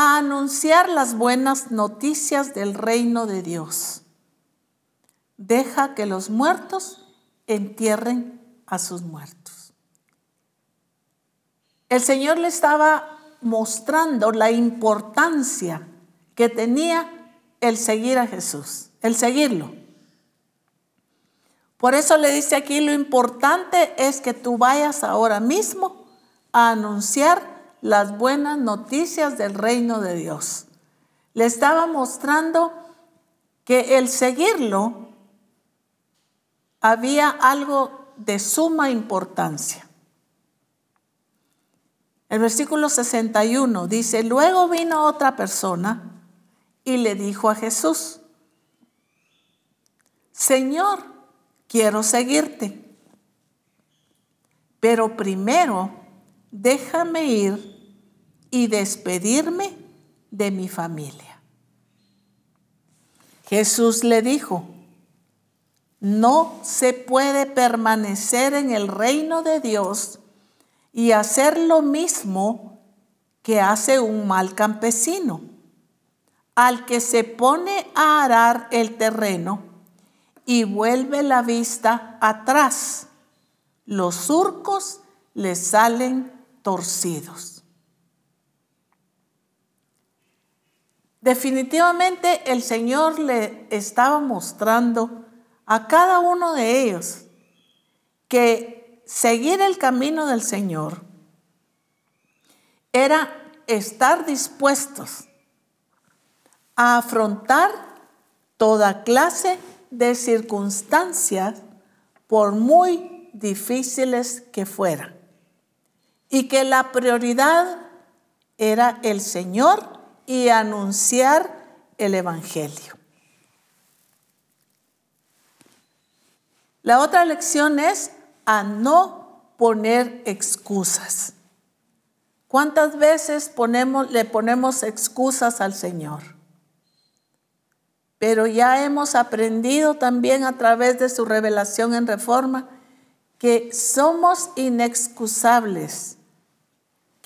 a anunciar las buenas noticias del reino de Dios. Deja que los muertos entierren a sus muertos. El Señor le estaba mostrando la importancia que tenía el seguir a Jesús, el seguirlo. Por eso le dice aquí, lo importante es que tú vayas ahora mismo a anunciar las buenas noticias del reino de Dios. Le estaba mostrando que el seguirlo había algo de suma importancia. El versículo 61 dice, luego vino otra persona y le dijo a Jesús, Señor, quiero seguirte, pero primero déjame ir y despedirme de mi familia. Jesús le dijo, no se puede permanecer en el reino de Dios y hacer lo mismo que hace un mal campesino, al que se pone a arar el terreno y vuelve la vista atrás. Los surcos le salen torcidos. Definitivamente el Señor le estaba mostrando a cada uno de ellos que seguir el camino del Señor era estar dispuestos a afrontar toda clase de circunstancias por muy difíciles que fueran y que la prioridad era el Señor y anunciar el Evangelio. La otra lección es a no poner excusas. ¿Cuántas veces le ponemos excusas al Señor? Pero ya hemos aprendido también a través de su revelación en reforma que somos inexcusables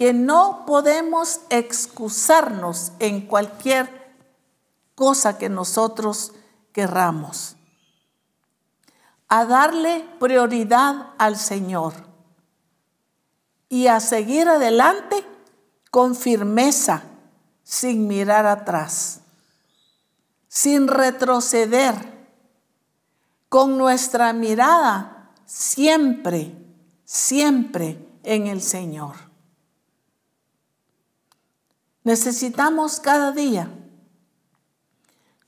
que no podemos excusarnos en cualquier cosa que nosotros querramos. A darle prioridad al Señor y a seguir adelante con firmeza, sin mirar atrás, sin retroceder, con nuestra mirada siempre, siempre en el Señor. Necesitamos cada día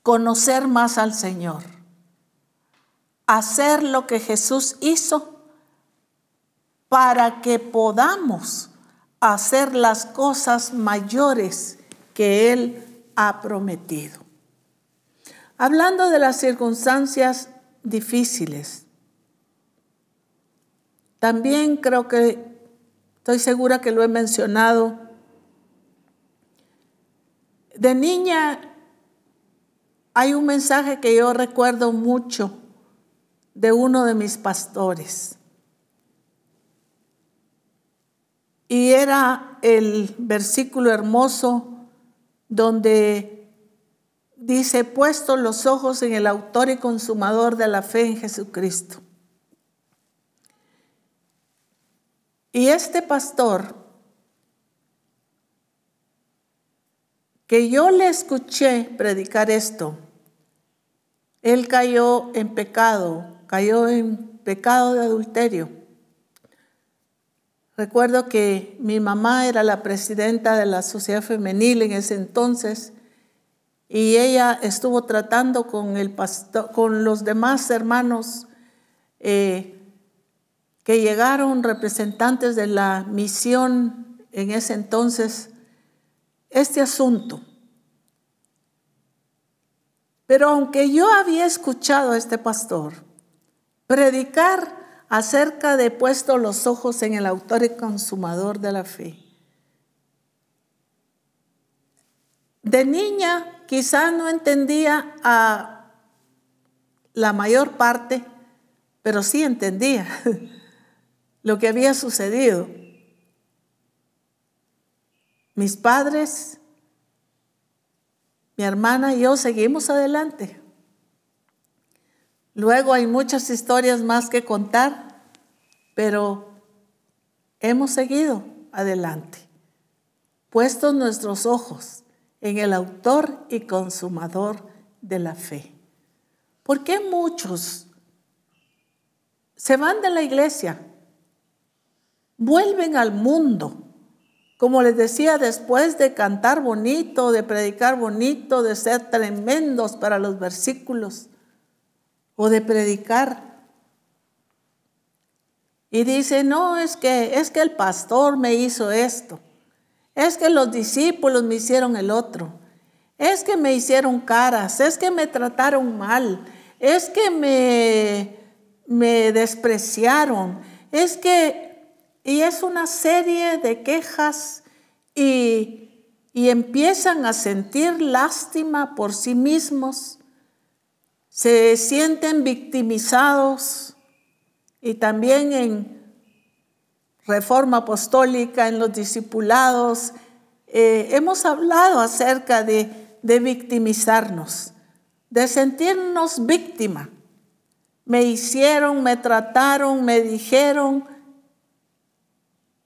conocer más al Señor, hacer lo que Jesús hizo para que podamos hacer las cosas mayores que Él ha prometido. hablando de las circunstancias difíciles. También creo que, estoy segura que lo he mencionado, de niña hay un mensaje que yo recuerdo mucho de uno de mis pastores. Y era el versículo hermoso donde dice, puesto los ojos en el autor y consumador de la fe en Jesucristo. Y este pastor, que yo le escuché predicar esto, él cayó en pecado, cayó en pecado de adulterio. Recuerdo que mi mamá era la presidenta de la sociedad femenil en ese entonces y ella estuvo tratando con, el pastor, con los demás hermanos eh, que llegaron representantes de la misión en ese entonces este asunto. Pero aunque yo había escuchado a este pastor predicar acerca de puesto los ojos en el autor y consumador de la fe. De niña quizá no entendía a la mayor parte, pero sí entendía lo que había sucedido. Mis padres, mi hermana y yo seguimos adelante. Luego hay muchas historias más que contar, pero hemos seguido adelante, puestos nuestros ojos en el autor y consumador de la fe. ¿Por qué muchos se van de la iglesia? Vuelven al mundo. Como les decía, después de cantar bonito, de predicar bonito, de ser tremendos para los versículos, o de predicar. Y dice, no, es que, es que el pastor me hizo esto. Es que los discípulos me hicieron el otro. Es que me hicieron caras. Es que me trataron mal. Es que me, me despreciaron. Es que, y es una serie de quejas y, y empiezan a sentir lástima por sí mismos se sienten victimizados y también en reforma apostólica, en los discipulados, eh, hemos hablado acerca de, de victimizarnos, de sentirnos víctima. Me hicieron, me trataron, me dijeron.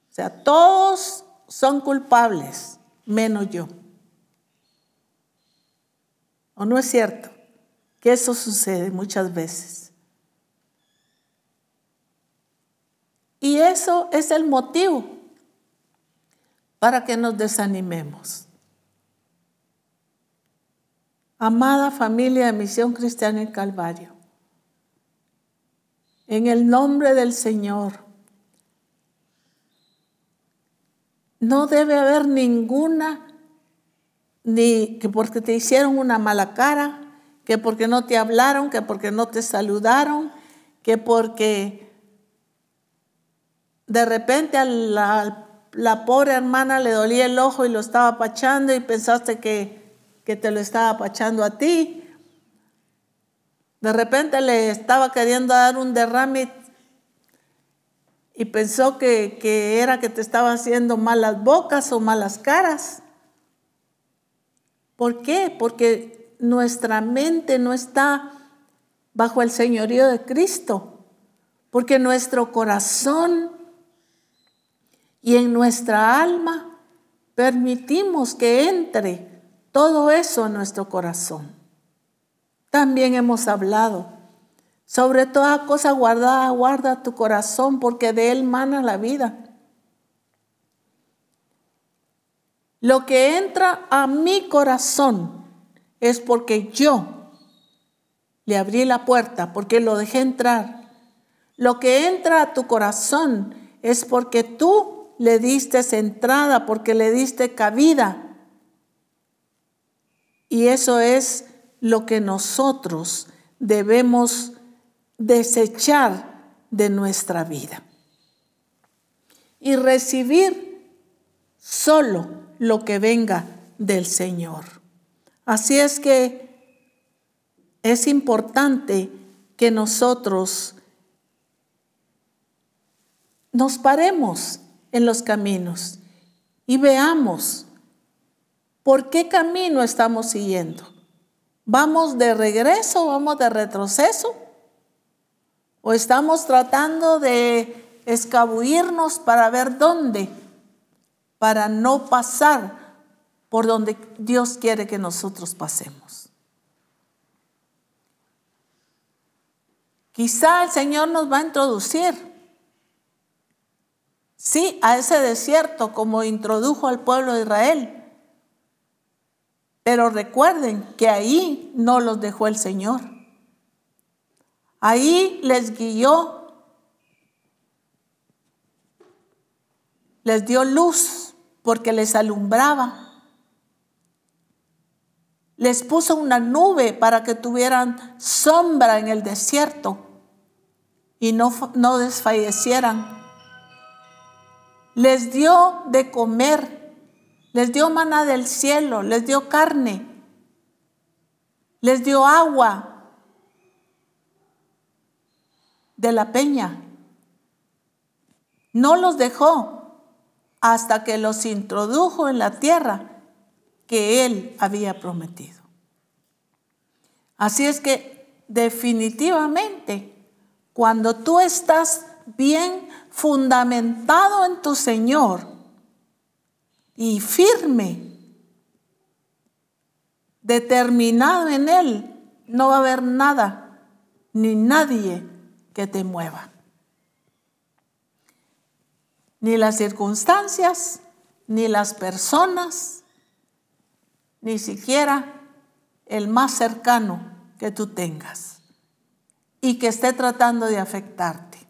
O sea, todos son culpables, menos yo. ¿O no es cierto? que eso sucede muchas veces. Y eso es el motivo para que nos desanimemos. Amada familia de Misión Cristiana en Calvario, en el nombre del Señor, no debe haber ninguna, ni que porque te hicieron una mala cara, que porque no te hablaron, que porque no te saludaron, que porque de repente a la, pobre hermana le dolía el ojo y lo estaba apachando y pensaste que, que te lo estaba apachando a ti. De repente le estaba queriendo dar un derrame y pensó que, era que te estaba haciendo malas bocas o malas caras. ¿Por qué? Porque nuestra mente no está bajo el señorío de Cristo, porque nuestro corazón y en nuestra alma permitimos que entre todo eso en nuestro corazón. También hemos hablado, sobre toda cosa guardada, guarda tu corazón, porque de él mana la vida. Lo que entra a mi corazón es porque yo le abrí la puerta, porque lo dejé entrar. Lo que entra a tu corazón es porque tú le diste entrada, porque le diste cabida. Y eso es lo que nosotros debemos desechar de nuestra vida y recibir solo lo que venga del Señor. Así es que es importante que nosotros nos paremos en los caminos y veamos por qué camino estamos siguiendo. ¿Vamos de regreso? ¿Vamos de retroceso? ¿O estamos tratando de escabullirnos para ver dónde? Para no pasar por donde Dios quiere que nosotros pasemos. Quizá el Señor nos va a introducir, sí, a ese desierto como introdujo al pueblo de Israel. Pero recuerden que ahí no los dejó el Señor. Ahí les guió, les dio luz porque les alumbraba. Les puso una nube para que tuvieran sombra en el desierto y no, no desfallecieran. Les dio de comer, les dio maná del cielo, les dio carne, les dio agua, de la peña. No los dejó hasta que los introdujo en la tierra que él había prometido. Así es que definitivamente, cuando tú estás bien fundamentado en tu Señor y firme, determinado en Él, no va a haber nada ni nadie que te mueva. Ni las circunstancias, ni las personas, ni siquiera el más cercano que tú tengas y que esté tratando de afectarte.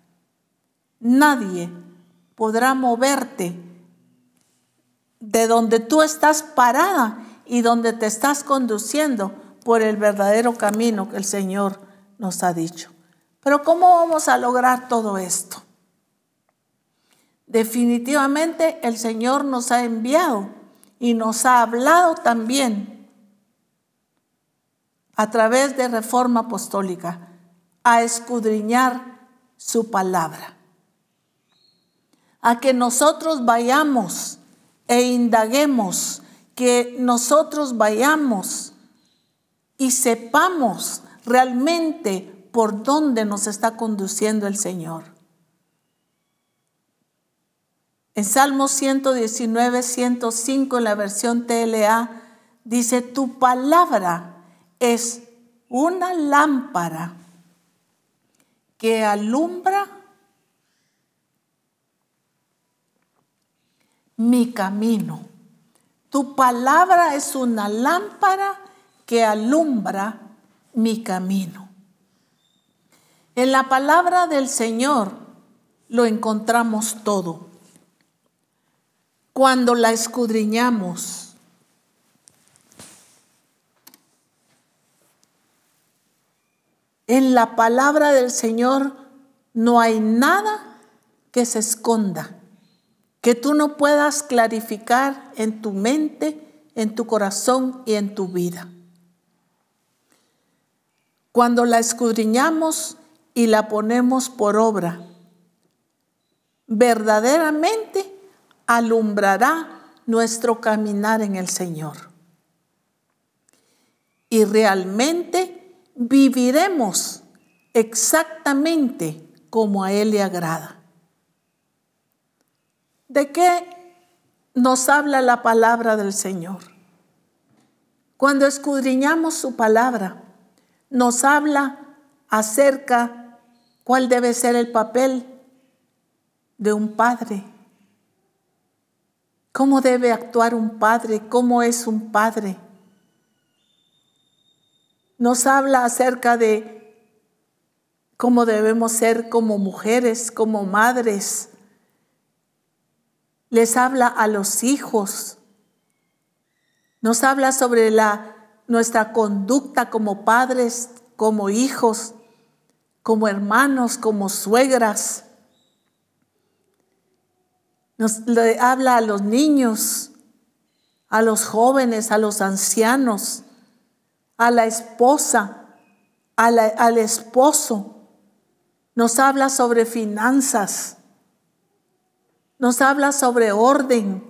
Nadie podrá moverte de donde tú estás parada y donde te estás conduciendo por el verdadero camino que el Señor nos ha dicho. Pero ¿cómo vamos a lograr todo esto? Definitivamente el Señor nos ha enviado y nos ha hablado también a través de reforma apostólica a escudriñar su palabra. A que nosotros vayamos e indaguemos, que nosotros vayamos y sepamos realmente por dónde nos está conduciendo el Señor. En Salmo 119, 105, en la versión TLA, dice, tu palabra es una lámpara que alumbra mi camino. Tu palabra es una lámpara que alumbra mi camino. En la palabra del Señor lo encontramos todo. Cuando la escudriñamos, en la palabra del Señor no hay nada que se esconda, que tú no puedas clarificar en tu mente, en tu corazón y en tu vida. Cuando la escudriñamos, y la ponemos por obra, verdaderamente alumbrará nuestro caminar en el Señor. Y realmente viviremos exactamente como a Él le agrada. ¿De qué nos habla la palabra del Señor? Cuando escudriñamos su palabra, nos habla acerca ¿Cuál debe ser el papel de un padre? ¿Cómo debe actuar un padre? ¿Cómo es un padre? Nos habla acerca de cómo debemos ser como mujeres, como madres. Les habla a los hijos. Nos habla sobre la, nuestra conducta como padres, como hijos, como hermanos, como suegras. Nos le habla a los niños, a los jóvenes, a los ancianos, a la esposa, al esposo. Nos habla sobre finanzas. Nos habla sobre orden.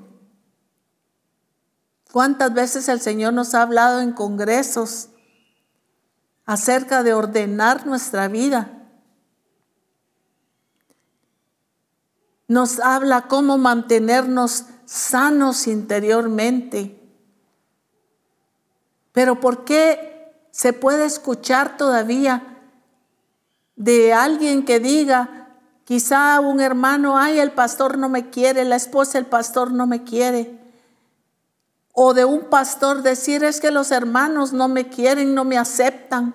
¿Cuántas veces el Señor nos ha hablado en congresos acerca de ordenar nuestra vida? Nos habla cómo mantenernos sanos interiormente. Pero ¿por qué se puede escuchar todavía de alguien que diga, quizá un hermano, ay, el pastor no me quiere, la esposa, el pastor no me quiere? O de un pastor decir, es que los hermanos no me quieren, no me aceptan.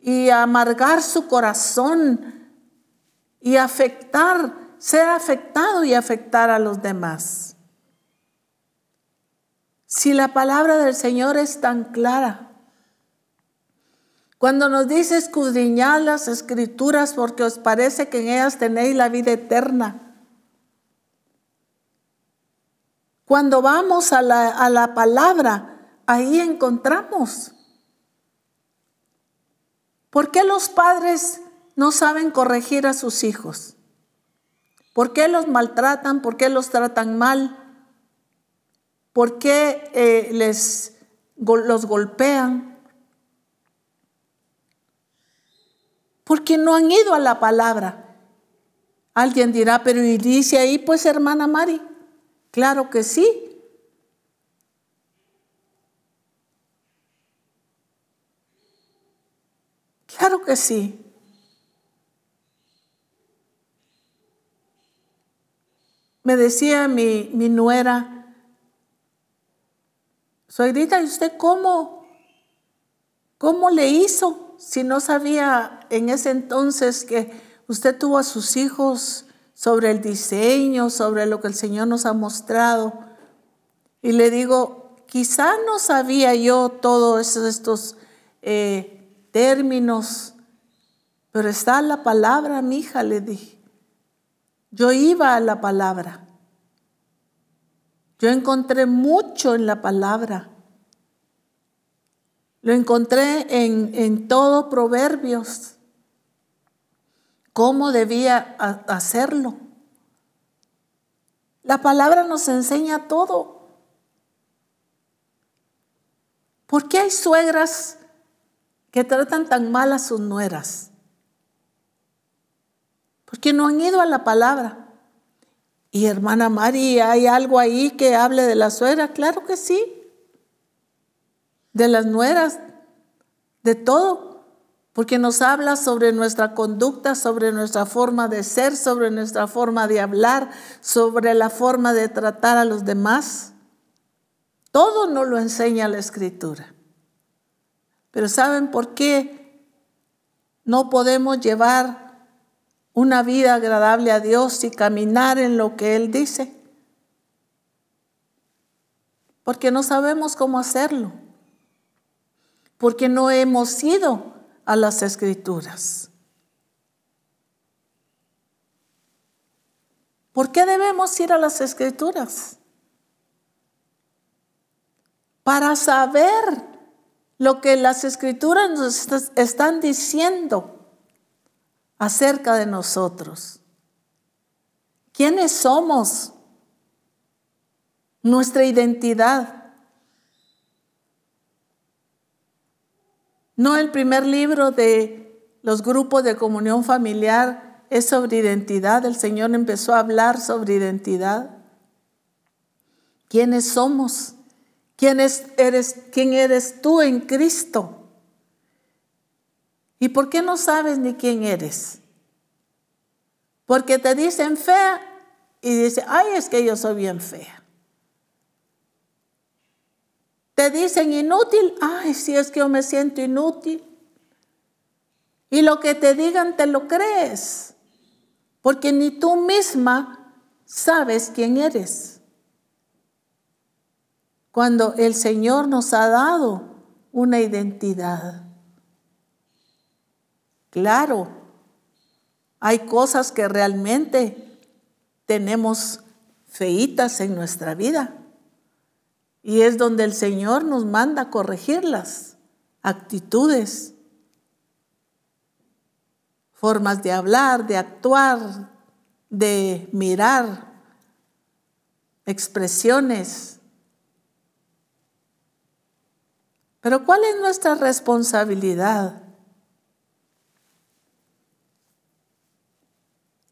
Y amargar su corazón y afectar, ser afectado y afectar a los demás. Si la palabra del Señor es tan clara, cuando nos dice escudriñar las escrituras porque os parece que en ellas tenéis la vida eterna. Cuando vamos a la, a la palabra, ahí encontramos. ¿Por qué los padres no saben corregir a sus hijos? ¿Por qué los maltratan? ¿Por qué los tratan mal? ¿Por qué eh, les, los golpean? Porque no han ido a la palabra. Alguien dirá, pero ¿y dice ahí pues hermana Mari? Claro que sí. Claro que sí. Me decía mi, mi nuera, suegrita, ¿y usted cómo, cómo le hizo si no sabía en ese entonces que usted tuvo a sus hijos sobre el diseño, sobre lo que el Señor nos ha mostrado? Y le digo, quizá no sabía yo todos estos eh, términos, pero está la palabra, mi hija, le dije. Yo iba a la palabra. Yo encontré mucho en la palabra. Lo encontré en, en todo Proverbios. ¿Cómo debía hacerlo? La palabra nos enseña todo. ¿Por qué hay suegras que tratan tan mal a sus nueras? porque no han ido a la palabra. Y hermana María, ¿hay algo ahí que hable de la suegra? Claro que sí. De las nueras, de todo. Porque nos habla sobre nuestra conducta, sobre nuestra forma de ser, sobre nuestra forma de hablar, sobre la forma de tratar a los demás. Todo nos lo enseña la escritura. Pero ¿saben por qué no podemos llevar una vida agradable a Dios y caminar en lo que Él dice. Porque no sabemos cómo hacerlo. Porque no hemos ido a las escrituras. ¿Por qué debemos ir a las escrituras? Para saber lo que las escrituras nos están diciendo acerca de nosotros. ¿Quiénes somos? Nuestra identidad. No el primer libro de los grupos de comunión familiar es sobre identidad. El Señor empezó a hablar sobre identidad. ¿Quiénes somos? ¿Quién eres, quién eres tú en Cristo? ¿Y por qué no sabes ni quién eres? Porque te dicen fea y dice, ay, es que yo soy bien fea. Te dicen inútil, ay, si es que yo me siento inútil. Y lo que te digan te lo crees, porque ni tú misma sabes quién eres. cuando el Señor nos ha dado una identidad. Claro, hay cosas que realmente tenemos feitas en nuestra vida y es donde el Señor nos manda corregirlas, actitudes, formas de hablar, de actuar, de mirar, expresiones. Pero ¿cuál es nuestra responsabilidad?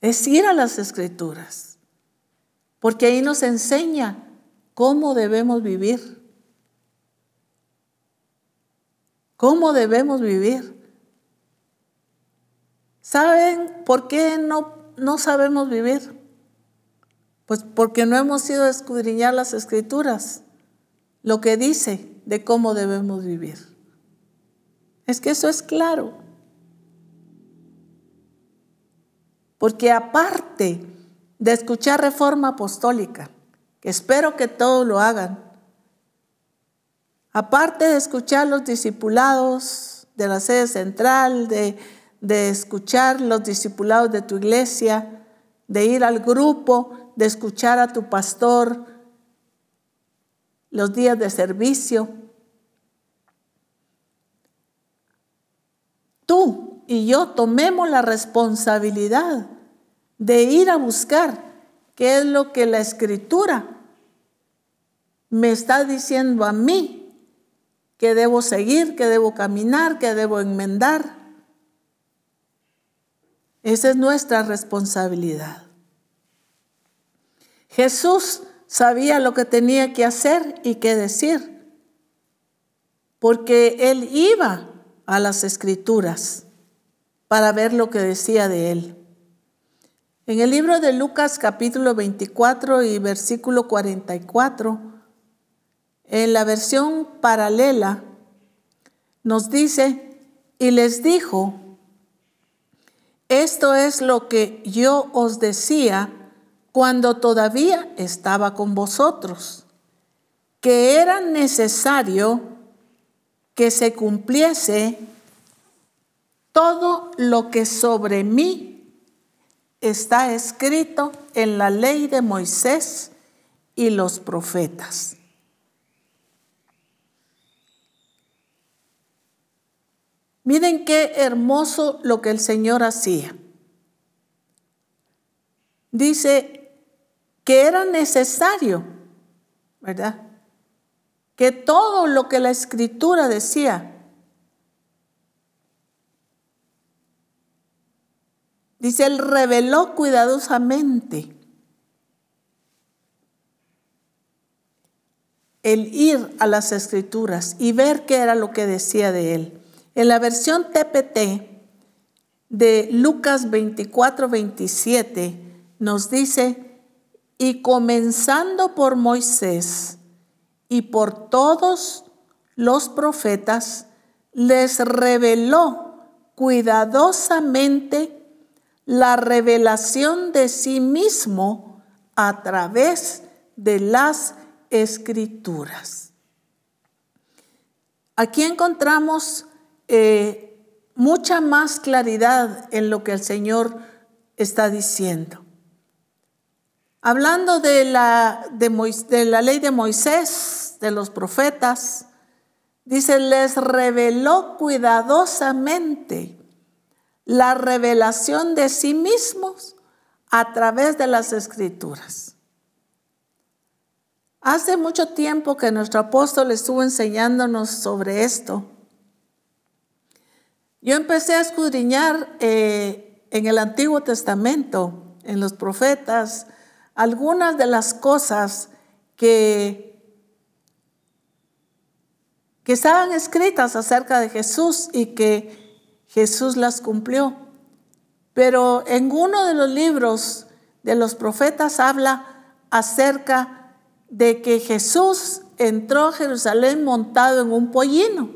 Es ir a las escrituras, porque ahí nos enseña cómo debemos vivir. ¿Cómo debemos vivir? ¿Saben por qué no, no sabemos vivir? Pues porque no hemos ido a escudriñar las escrituras, lo que dice de cómo debemos vivir. Es que eso es claro. Porque aparte de escuchar reforma apostólica, espero que todos lo hagan, aparte de escuchar los discipulados de la sede central, de, de escuchar los discipulados de tu iglesia, de ir al grupo, de escuchar a tu pastor los días de servicio. Tú y yo tomemos la responsabilidad de ir a buscar qué es lo que la escritura me está diciendo a mí que debo seguir, que debo caminar, que debo enmendar. Esa es nuestra responsabilidad. Jesús sabía lo que tenía que hacer y qué decir, porque él iba a las escrituras para ver lo que decía de él. En el libro de Lucas capítulo 24 y versículo 44, en la versión paralela, nos dice, y les dijo, esto es lo que yo os decía cuando todavía estaba con vosotros, que era necesario que se cumpliese todo lo que sobre mí está escrito en la ley de Moisés y los profetas. Miren qué hermoso lo que el Señor hacía. Dice, que era necesario, ¿verdad? Que todo lo que la escritura decía, dice, él reveló cuidadosamente el ir a las escrituras y ver qué era lo que decía de él. En la versión TPT de Lucas 24, 27 nos dice, y comenzando por Moisés y por todos los profetas, les reveló cuidadosamente la revelación de sí mismo a través de las escrituras. Aquí encontramos eh, mucha más claridad en lo que el Señor está diciendo. Hablando de la, de, la ley de Moisés, de los profetas, dice, les reveló cuidadosamente la revelación de sí mismos a través de las escrituras. Hace mucho tiempo que nuestro apóstol estuvo enseñándonos sobre esto. Yo empecé a escudriñar eh, en el Antiguo Testamento, en los profetas, algunas de las cosas que, que estaban escritas acerca de Jesús y que Jesús las cumplió. Pero en uno de los libros de los profetas habla acerca de que Jesús entró a Jerusalén montado en un pollino.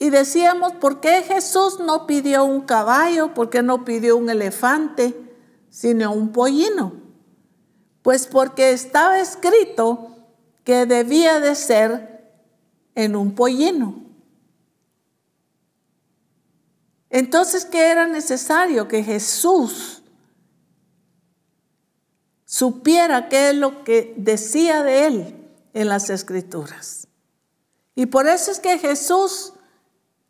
Y decíamos, ¿por qué Jesús no pidió un caballo? ¿Por qué no pidió un elefante, sino un pollino? Pues porque estaba escrito que debía de ser en un pollino. Entonces, ¿qué era necesario? Que Jesús supiera qué es lo que decía de él en las escrituras. Y por eso es que Jesús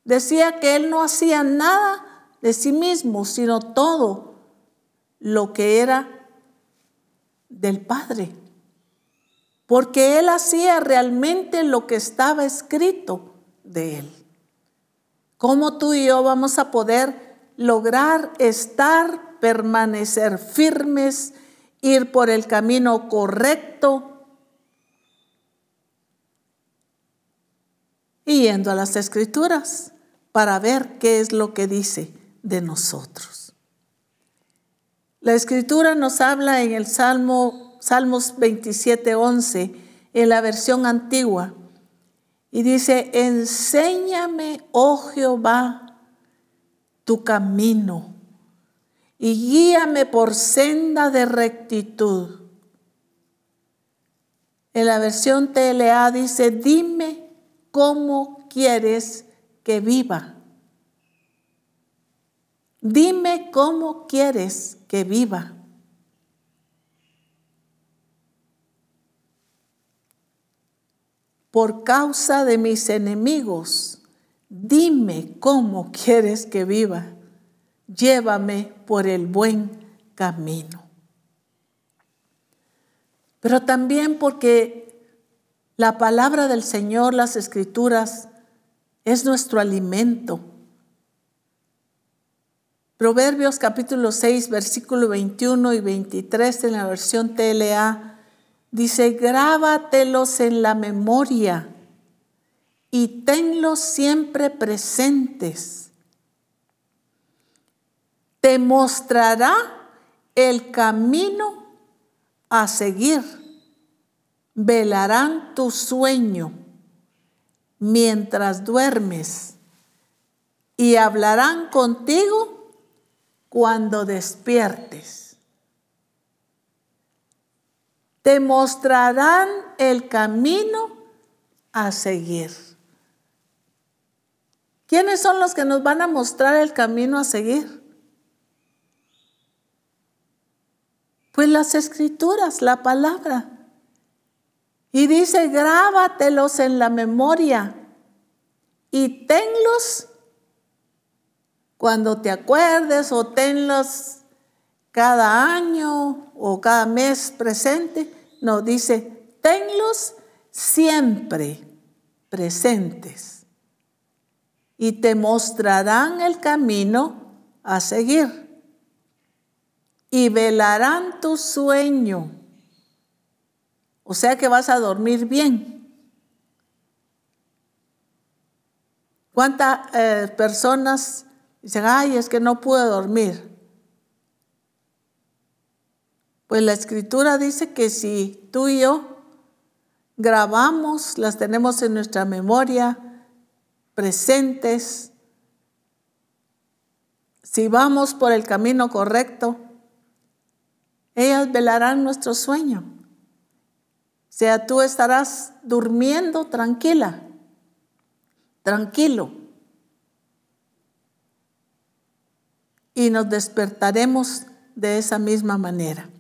decía que él no hacía nada de sí mismo, sino todo lo que era del Padre. Porque él hacía realmente lo que estaba escrito de él. ¿Cómo tú y yo vamos a poder lograr estar, permanecer firmes, ir por el camino correcto? Y yendo a las escrituras para ver qué es lo que dice de nosotros. La escritura nos habla en el Salmo, Salmos 27, 11, en la versión antigua, y dice, enséñame, oh Jehová, tu camino, y guíame por senda de rectitud. En la versión TLA dice, dime cómo quieres que viva. Dime cómo quieres que viva. Por causa de mis enemigos, dime cómo quieres que viva. Llévame por el buen camino. Pero también porque la palabra del Señor, las escrituras, es nuestro alimento Proverbios capítulo 6, versículo 21 y 23 en la versión TLA dice, grábatelos en la memoria y tenlos siempre presentes. Te mostrará el camino a seguir. Velarán tu sueño mientras duermes y hablarán contigo cuando despiertes. Te mostrarán el camino a seguir. ¿Quiénes son los que nos van a mostrar el camino a seguir? Pues las escrituras, la palabra. Y dice, grábatelos en la memoria y tenlos cuando te acuerdes o tenlos cada año o cada mes presente. No, dice, tenlos siempre presentes y te mostrarán el camino a seguir y velarán tu sueño. O sea que vas a dormir bien. ¿Cuántas eh, personas Dicen, ay, es que no pude dormir. Pues la escritura dice que si tú y yo grabamos, las tenemos en nuestra memoria, presentes, si vamos por el camino correcto, ellas velarán nuestro sueño. O sea, tú estarás durmiendo tranquila, tranquilo. y nos despertaremos de esa misma manera.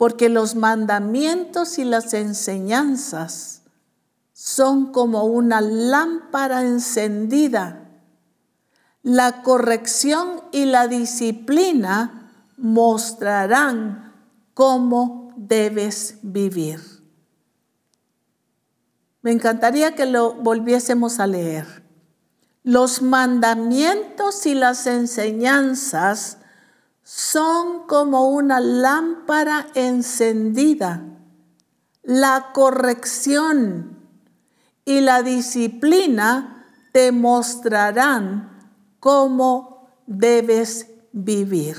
Porque los mandamientos y las enseñanzas son como una lámpara encendida. La corrección y la disciplina mostrarán cómo debes vivir. Me encantaría que lo volviésemos a leer. Los mandamientos y las enseñanzas son como una lámpara encendida. La corrección y la disciplina te mostrarán cómo debes vivir.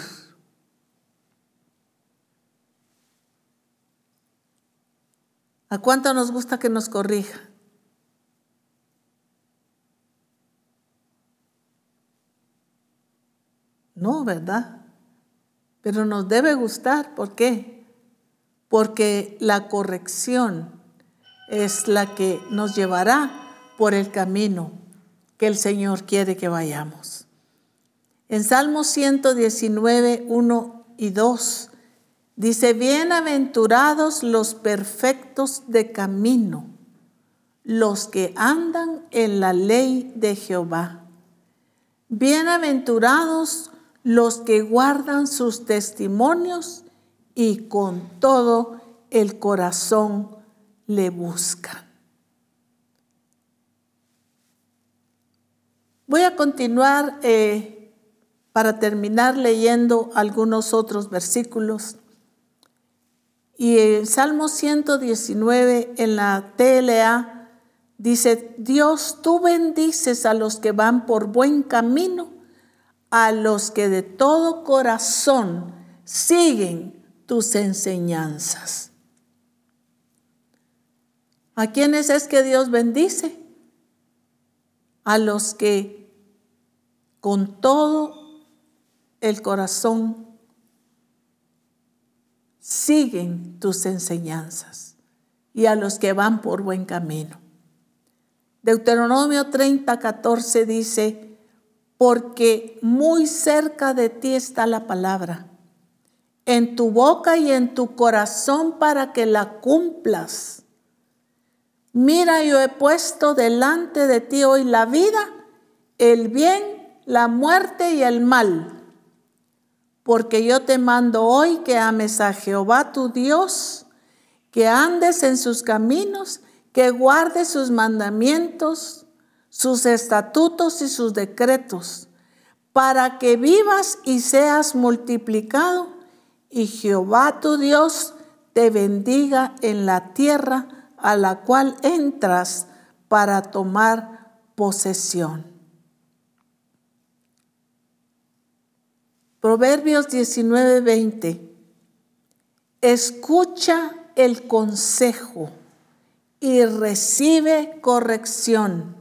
¿A cuánto nos gusta que nos corrija? No, ¿verdad? Pero nos debe gustar. ¿Por qué? Porque la corrección es la que nos llevará por el camino que el Señor quiere que vayamos. En Salmo 119, 1 y 2 dice, bienaventurados los perfectos de camino, los que andan en la ley de Jehová. Bienaventurados los que guardan sus testimonios y con todo el corazón le buscan. Voy a continuar eh, para terminar leyendo algunos otros versículos. Y el Salmo 119 en la TLA dice, Dios, tú bendices a los que van por buen camino a los que de todo corazón siguen tus enseñanzas. ¿A quiénes es que Dios bendice? A los que con todo el corazón siguen tus enseñanzas y a los que van por buen camino. Deuteronomio 30, 14 dice, porque muy cerca de ti está la palabra, en tu boca y en tu corazón para que la cumplas. Mira, yo he puesto delante de ti hoy la vida, el bien, la muerte y el mal. Porque yo te mando hoy que ames a Jehová tu Dios, que andes en sus caminos, que guardes sus mandamientos, sus estatutos y sus decretos, para que vivas y seas multiplicado, y Jehová tu Dios te bendiga en la tierra a la cual entras para tomar posesión. Proverbios 19:20. Escucha el consejo y recibe corrección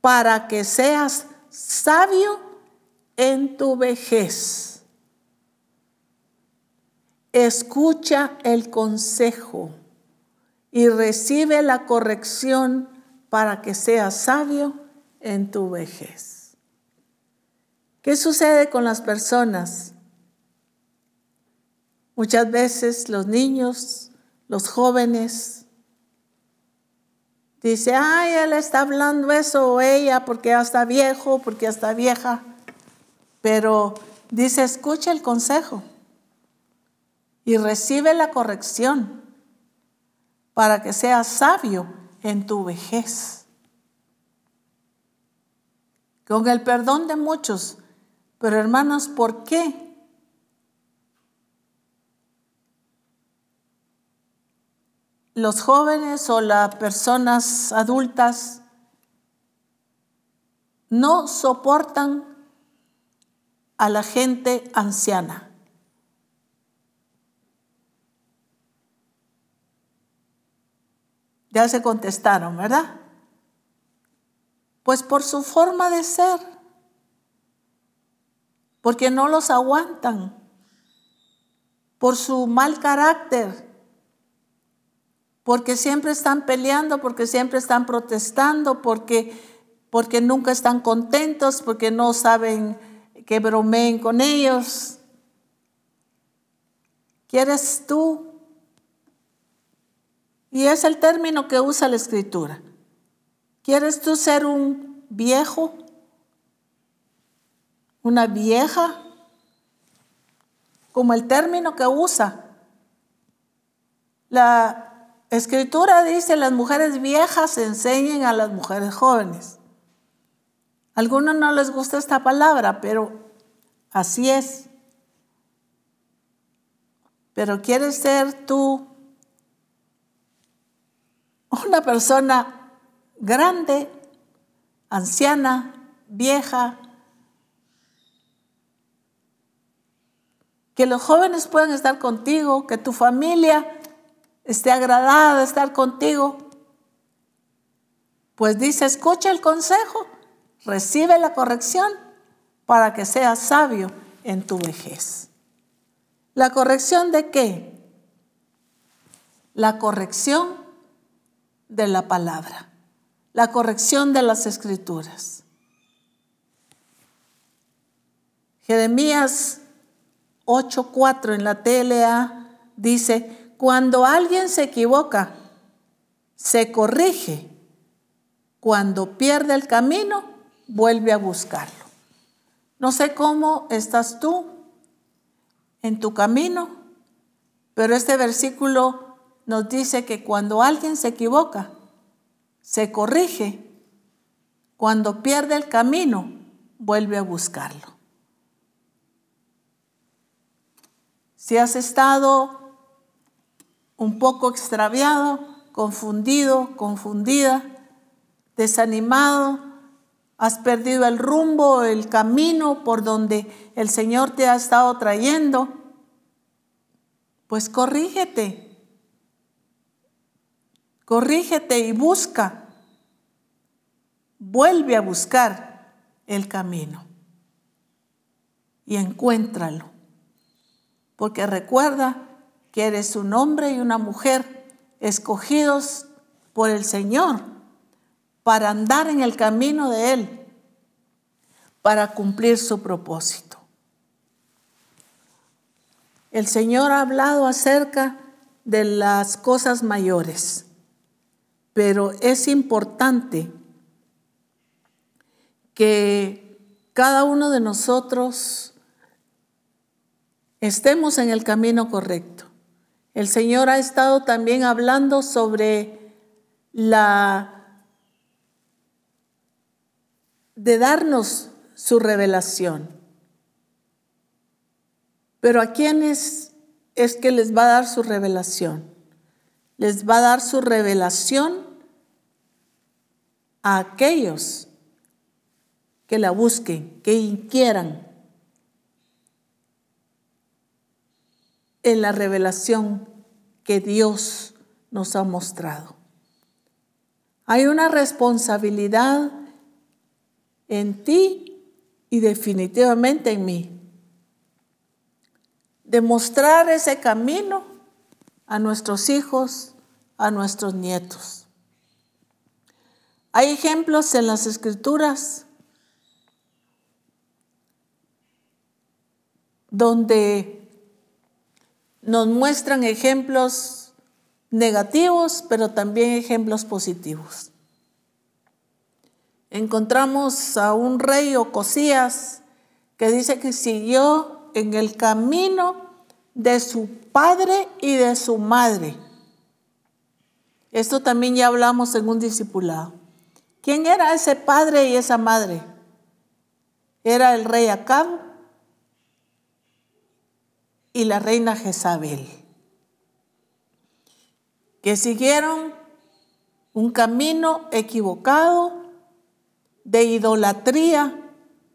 para que seas sabio en tu vejez. Escucha el consejo y recibe la corrección para que seas sabio en tu vejez. ¿Qué sucede con las personas? Muchas veces los niños, los jóvenes, Dice, ay, él está hablando eso o ella porque ya está viejo, porque ya está vieja. Pero dice, escucha el consejo y recibe la corrección para que seas sabio en tu vejez. Con el perdón de muchos. Pero hermanos, ¿por qué? Los jóvenes o las personas adultas no soportan a la gente anciana. Ya se contestaron, ¿verdad? Pues por su forma de ser, porque no los aguantan, por su mal carácter porque siempre están peleando, porque siempre están protestando, porque, porque nunca están contentos, porque no saben que bromeen con ellos. ¿Quieres tú? Y es el término que usa la escritura. ¿Quieres tú ser un viejo? ¿Una vieja? Como el término que usa. La Escritura dice, las mujeres viejas enseñen a las mujeres jóvenes. Algunos no les gusta esta palabra, pero así es. Pero quieres ser tú una persona grande, anciana, vieja, que los jóvenes puedan estar contigo, que tu familia esté agradada de estar contigo, pues dice, escucha el consejo, recibe la corrección para que seas sabio en tu vejez. ¿La corrección de qué? La corrección de la palabra, la corrección de las escrituras. Jeremías 8:4 en la TLA dice, cuando alguien se equivoca, se corrige. Cuando pierde el camino, vuelve a buscarlo. No sé cómo estás tú en tu camino, pero este versículo nos dice que cuando alguien se equivoca, se corrige. Cuando pierde el camino, vuelve a buscarlo. Si has estado un poco extraviado, confundido, confundida, desanimado, has perdido el rumbo, el camino por donde el Señor te ha estado trayendo, pues corrígete. Corrígete y busca. Vuelve a buscar el camino y encuéntralo porque recuerda que eres un hombre y una mujer escogidos por el Señor para andar en el camino de Él, para cumplir su propósito. El Señor ha hablado acerca de las cosas mayores, pero es importante que cada uno de nosotros estemos en el camino correcto. El Señor ha estado también hablando sobre la de darnos su revelación. Pero ¿a quiénes es que les va a dar su revelación? Les va a dar su revelación a aquellos que la busquen, que quieran en la revelación que Dios nos ha mostrado. Hay una responsabilidad en ti y definitivamente en mí de mostrar ese camino a nuestros hijos, a nuestros nietos. Hay ejemplos en las escrituras donde nos muestran ejemplos negativos, pero también ejemplos positivos. Encontramos a un rey Ocosías que dice que siguió en el camino de su padre y de su madre. Esto también ya hablamos en un discipulado. ¿Quién era ese padre y esa madre? Era el rey Acab y la reina Jezabel, que siguieron un camino equivocado de idolatría,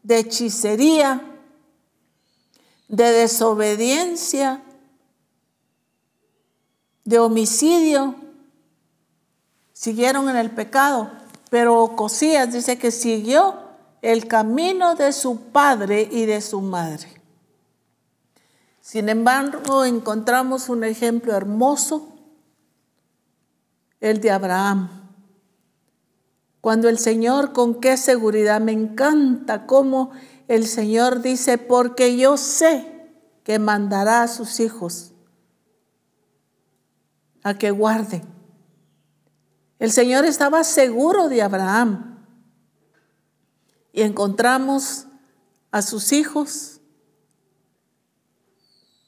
de hechicería, de desobediencia, de homicidio, siguieron en el pecado, pero Cosías dice que siguió el camino de su padre y de su madre. Sin embargo, encontramos un ejemplo hermoso, el de Abraham. Cuando el Señor, con qué seguridad, me encanta cómo el Señor dice, porque yo sé que mandará a sus hijos a que guarden. El Señor estaba seguro de Abraham. Y encontramos a sus hijos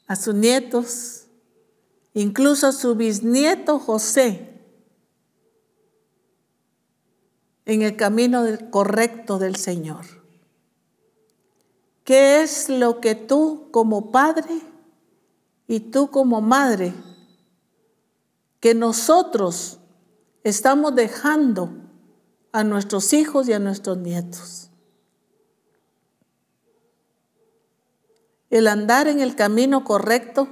a sus nietos, incluso a su bisnieto José, en el camino correcto del Señor. ¿Qué es lo que tú como padre y tú como madre, que nosotros estamos dejando a nuestros hijos y a nuestros nietos? El andar en el camino correcto,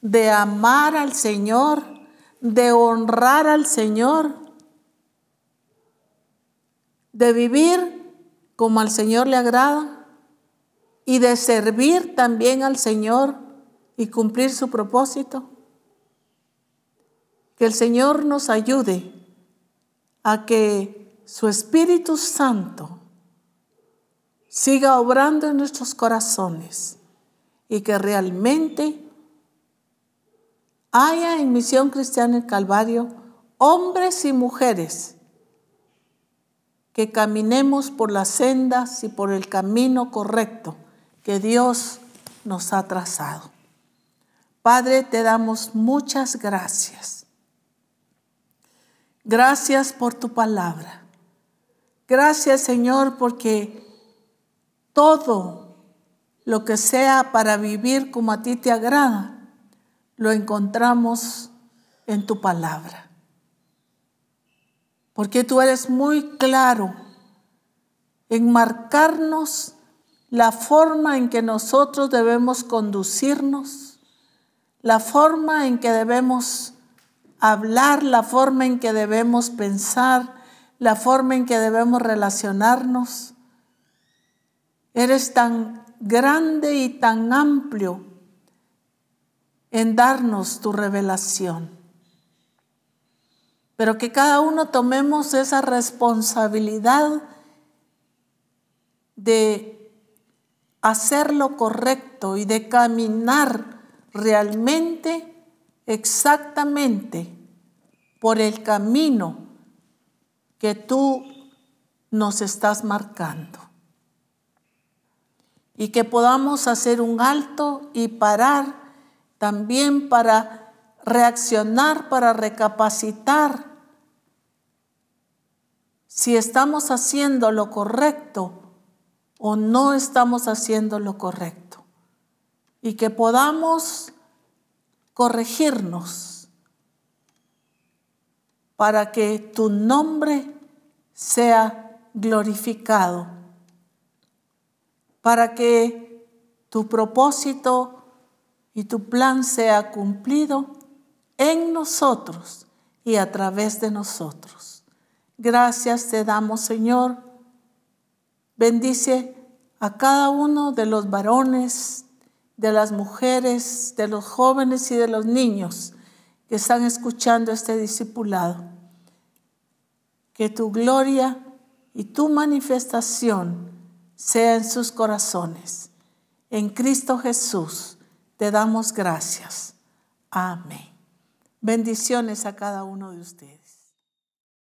de amar al Señor, de honrar al Señor, de vivir como al Señor le agrada y de servir también al Señor y cumplir su propósito? Que el Señor nos ayude a que su Espíritu Santo siga obrando en nuestros corazones y que realmente haya en Misión Cristiana el Calvario hombres y mujeres que caminemos por las sendas y por el camino correcto que Dios nos ha trazado. Padre, te damos muchas gracias. Gracias por tu palabra. Gracias, Señor, porque todo lo que sea para vivir como a ti te agrada, lo encontramos en tu palabra. Porque tú eres muy claro en marcarnos la forma en que nosotros debemos conducirnos, la forma en que debemos hablar, la forma en que debemos pensar, la forma en que debemos relacionarnos. Eres tan grande y tan amplio en darnos tu revelación. Pero que cada uno tomemos esa responsabilidad de hacer lo correcto y de caminar realmente exactamente por el camino que tú nos estás marcando. Y que podamos hacer un alto y parar también para reaccionar, para recapacitar si estamos haciendo lo correcto o no estamos haciendo lo correcto. Y que podamos corregirnos para que tu nombre sea glorificado, para que tu propósito y tu plan sea cumplido en nosotros y a través de nosotros. Gracias te damos, Señor. Bendice a cada uno de los varones, de las mujeres, de los jóvenes y de los niños que están escuchando este discipulado. Que tu gloria y tu manifestación sea en sus corazones. En Cristo Jesús te damos gracias. Amén. Bendiciones a cada uno de ustedes.